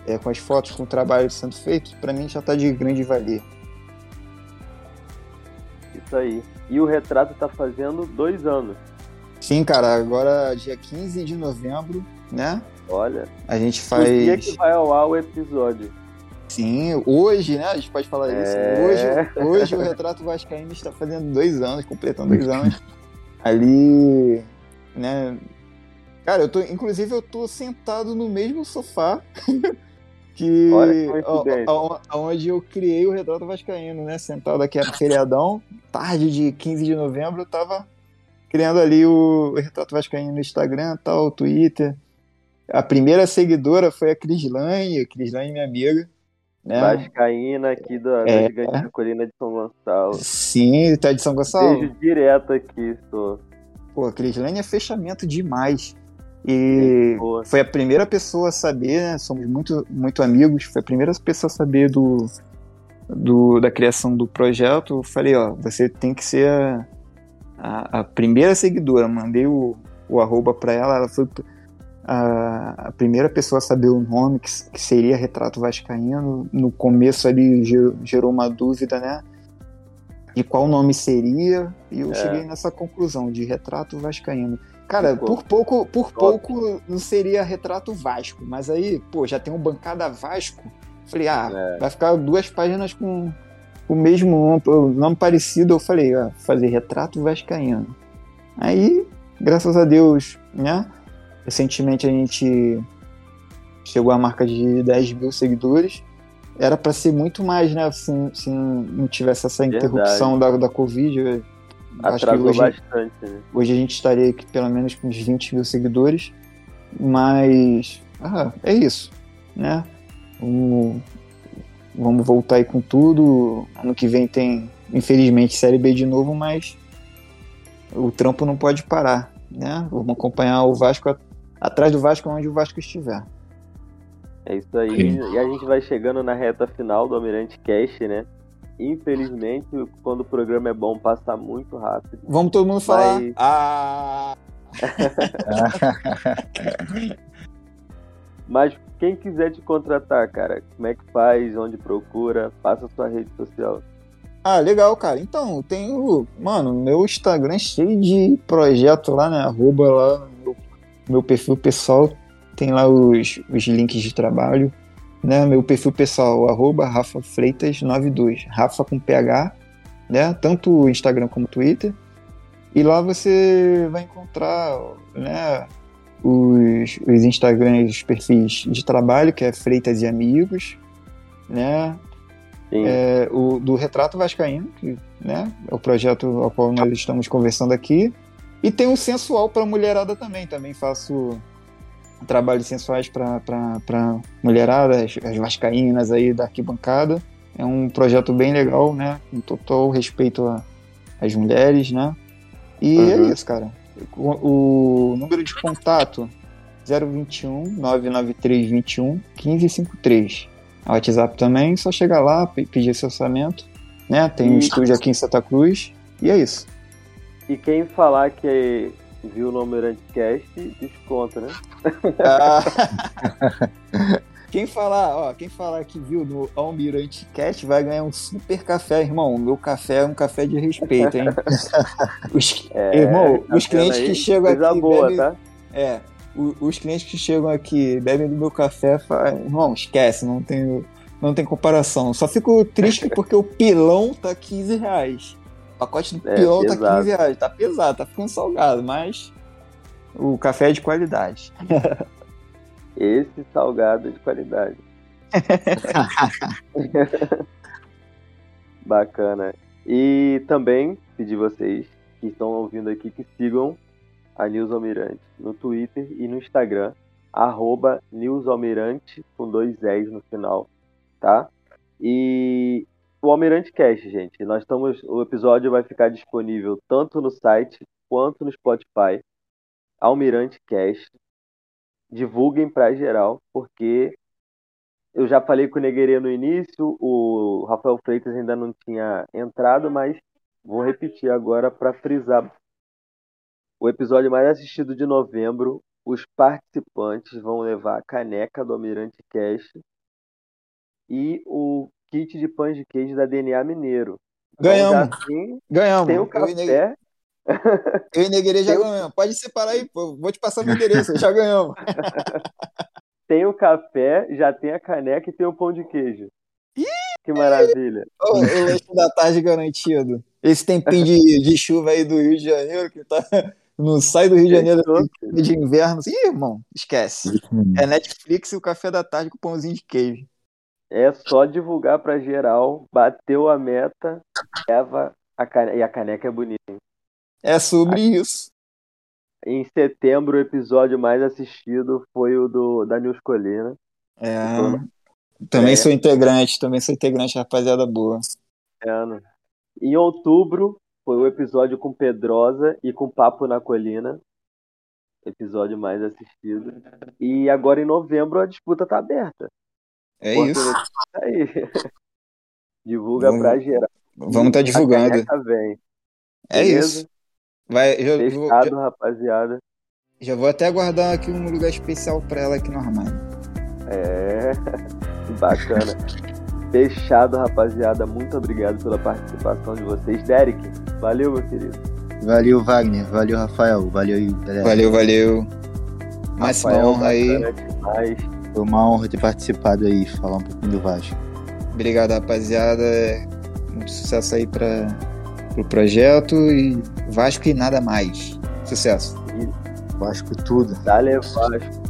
é, com as fotos, com o trabalho sendo feito, para mim já tá de grande valia.
Isso aí. E o retrato tá fazendo dois anos.
Sim, cara, agora dia 15 de novembro, né?
Olha.
A gente faz. O
dia que vai ao ar o episódio.
Sim, hoje, né? A gente pode falar é... isso. Hoje, hoje o Retrato Vascaíno está fazendo dois anos, completando dois anos. <laughs> Ali, né? Cara, eu tô, inclusive eu tô sentado no mesmo sofá <laughs> que, onde eu criei o Retrato Vascaíno, né? Sentado aqui no feriadão, tarde de 15 de novembro, eu tava criando ali o, Retrato Vascaíno no Instagram, tal, Twitter. A primeira seguidora foi a Crislane, a Crislane minha amiga.
Né? Vascaína aqui da, é. da Gigante Colina de São Gonçalo.
Sim, tá de São Gonçalo?
Beijo direto aqui, tô.
Pô, a Crislane é fechamento demais. E foi a primeira pessoa a saber, né? Somos muito, muito amigos, foi a primeira pessoa a saber do, do, da criação do projeto. Eu falei, ó, você tem que ser a, a, a primeira seguidora. Mandei o, o arroba pra ela, ela foi a, a, primeira pessoa a saber o nome, que, que seria Retrato Vascaíno. No começo ali gerou, gerou uma dúvida, né? De qual nome seria, e eu é. cheguei nessa conclusão de Retrato Vascaíno. Cara, por pouco, por pouco não seria Retrato Vasco, mas aí, pô, já tem um Bancada Vasco. Falei, ah, é. vai ficar duas páginas com o mesmo nome, nome parecido. Eu falei, ah, fazer Retrato Vascaíno. Aí, graças a Deus, né? Recentemente a gente chegou à marca de 10 mil seguidores. Era para ser muito mais, né? Se, se não tivesse essa interrupção da, da Covid.
Atrasou hoje, bastante. Né?
Hoje a gente estaria aqui pelo menos com uns 20 mil seguidores. Mas. Ah, é isso. Né? Vamos, vamos voltar aí com tudo. Ano que vem tem, infelizmente, Série B de novo, mas o trampo não pode parar. Né? Vamos acompanhar o Vasco atrás do Vasco onde o Vasco estiver.
É isso aí. Sim. E a gente vai chegando na reta final do Almirante Cast, né? Infelizmente, quando o programa é bom, passa muito rápido.
Vamos todo mundo falar. Mas... Ah! <laughs>
Mas quem quiser te contratar, cara, como é que faz? Onde procura? Passa a sua rede social.
Ah, legal, cara. Então, tenho. Mano, meu Instagram é cheio de projeto lá, né? Arroba lá meu perfil pessoal tem lá os, os links de trabalho. Né? Meu perfil pessoal, arroba Rafa Freitas 92, Rafa com PH, né? Tanto Instagram como Twitter. E lá você vai encontrar né, os, os Instagrams, os perfis de trabalho, que é Freitas e Amigos, né? É, o do Retrato Vascaíno, que né, é o projeto ao qual nós estamos conversando aqui. E tem o sensual para mulherada também. Também faço trabalhos sensuais para mulherada, as, as vascaínas aí da arquibancada. É um projeto bem legal, né? Com total respeito às mulheres, né? E é uhum. é isso, cara. O, o, número de contato 021 993 21 1553. A WhatsApp também, só chegar lá, pedir esse orçamento. Né? Tem um estúdio aqui em Santa Cruz. E é isso.
E quem falar que viu no Almirante Cast, desconta, né?
Ah. <laughs> quem falar, ó, quem falar que viu no Almirante Cast vai ganhar um super café, irmão. O meu café é um café de respeito, hein? <laughs> Os, é, irmão, tá os clientes aí, que chegam aqui.
Boa, bebem, tá?
É, os clientes que chegam aqui bebem do meu café, falam, irmão, esquece, não tem, não tem comparação. Só fico triste porque o pilão tá 15 reais. Pacote do é, peão tá 15 reais. Tá pesado, tá ficando salgado, mas o café é de qualidade. <laughs>
Esse salgado é de qualidade. <laughs> Bacana. E também pedir vocês que que estão ouvindo aqui que sigam a News Almirante no Twitter e no Instagram, arroba News Almirante com dois S no final, tá? E o Almirante Cast, gente, nós estamos, o episódio vai ficar disponível tanto no site quanto no Spotify, Almirante Cast. Divulguem para geral, porque eu já falei com o Neguerê no início, o Rafael Freitas ainda não tinha entrado, mas vou repetir agora para frisar. O episódio mais assistido de novembro, os participantes vão levar a caneca do Almirante Cast e o kit de pães de queijo da DNA Mineiro.
Ganhamos.
Assim,
Ganhamos.
tem o
e
café.
Eu e <laughs> Neguerê já ganhamos. Pode separar aí, pô. Vou te passar meu endereço, já ganhamos. <laughs>
Tem o café, já tem a caneca e tem o pão de queijo. Que maravilha.
Ô, o lanche da tarde garantido. Esse tempinho de, de chuva aí do Rio de Janeiro, que tá. Não sai do Rio de Janeiro de inverno. Ih, irmão, esquece. É Netflix e o café da tarde com pãozinho de queijo.
É só divulgar pra geral, bateu a meta, leva a caneca. E a caneca é bonita. hein?
É sobre isso.
Em setembro, o episódio mais assistido foi o do da News Colina.
É. Também
É.
sou integrante, também sou integrante, rapaziada boa.
ano. Em outubro, foi o episódio com Pedrosa e com Papo na Colina. Episódio mais assistido. E agora em novembro a disputa tá aberta.
É
Pô,
isso.
Tá aí. <laughs> Divulga
Vamos-
pra geral.
Vamos estar
A
divulgando. É
beleza?
isso. Vai, já, vou,
Fechado,
já,
rapaziada.
já vou até guardar aqui um lugar especial pra ela aqui no armário.
É. <laughs> Bacana. Fechado, rapaziada. Muito obrigado pela participação de vocês. Derek, valeu, meu querido.
Valeu, Wagner. Valeu, Rafael. Valeu aí, galera.
Valeu, valeu. Máxima
Rafael,
honra aí.
demais.
Foi uma honra ter participado aí, falar um pouquinho do Vasco.
Obrigado, rapaziada. Muito sucesso aí para o projeto e Vasco e nada mais. Sucesso.
Vasco tudo.
Dale Vasco.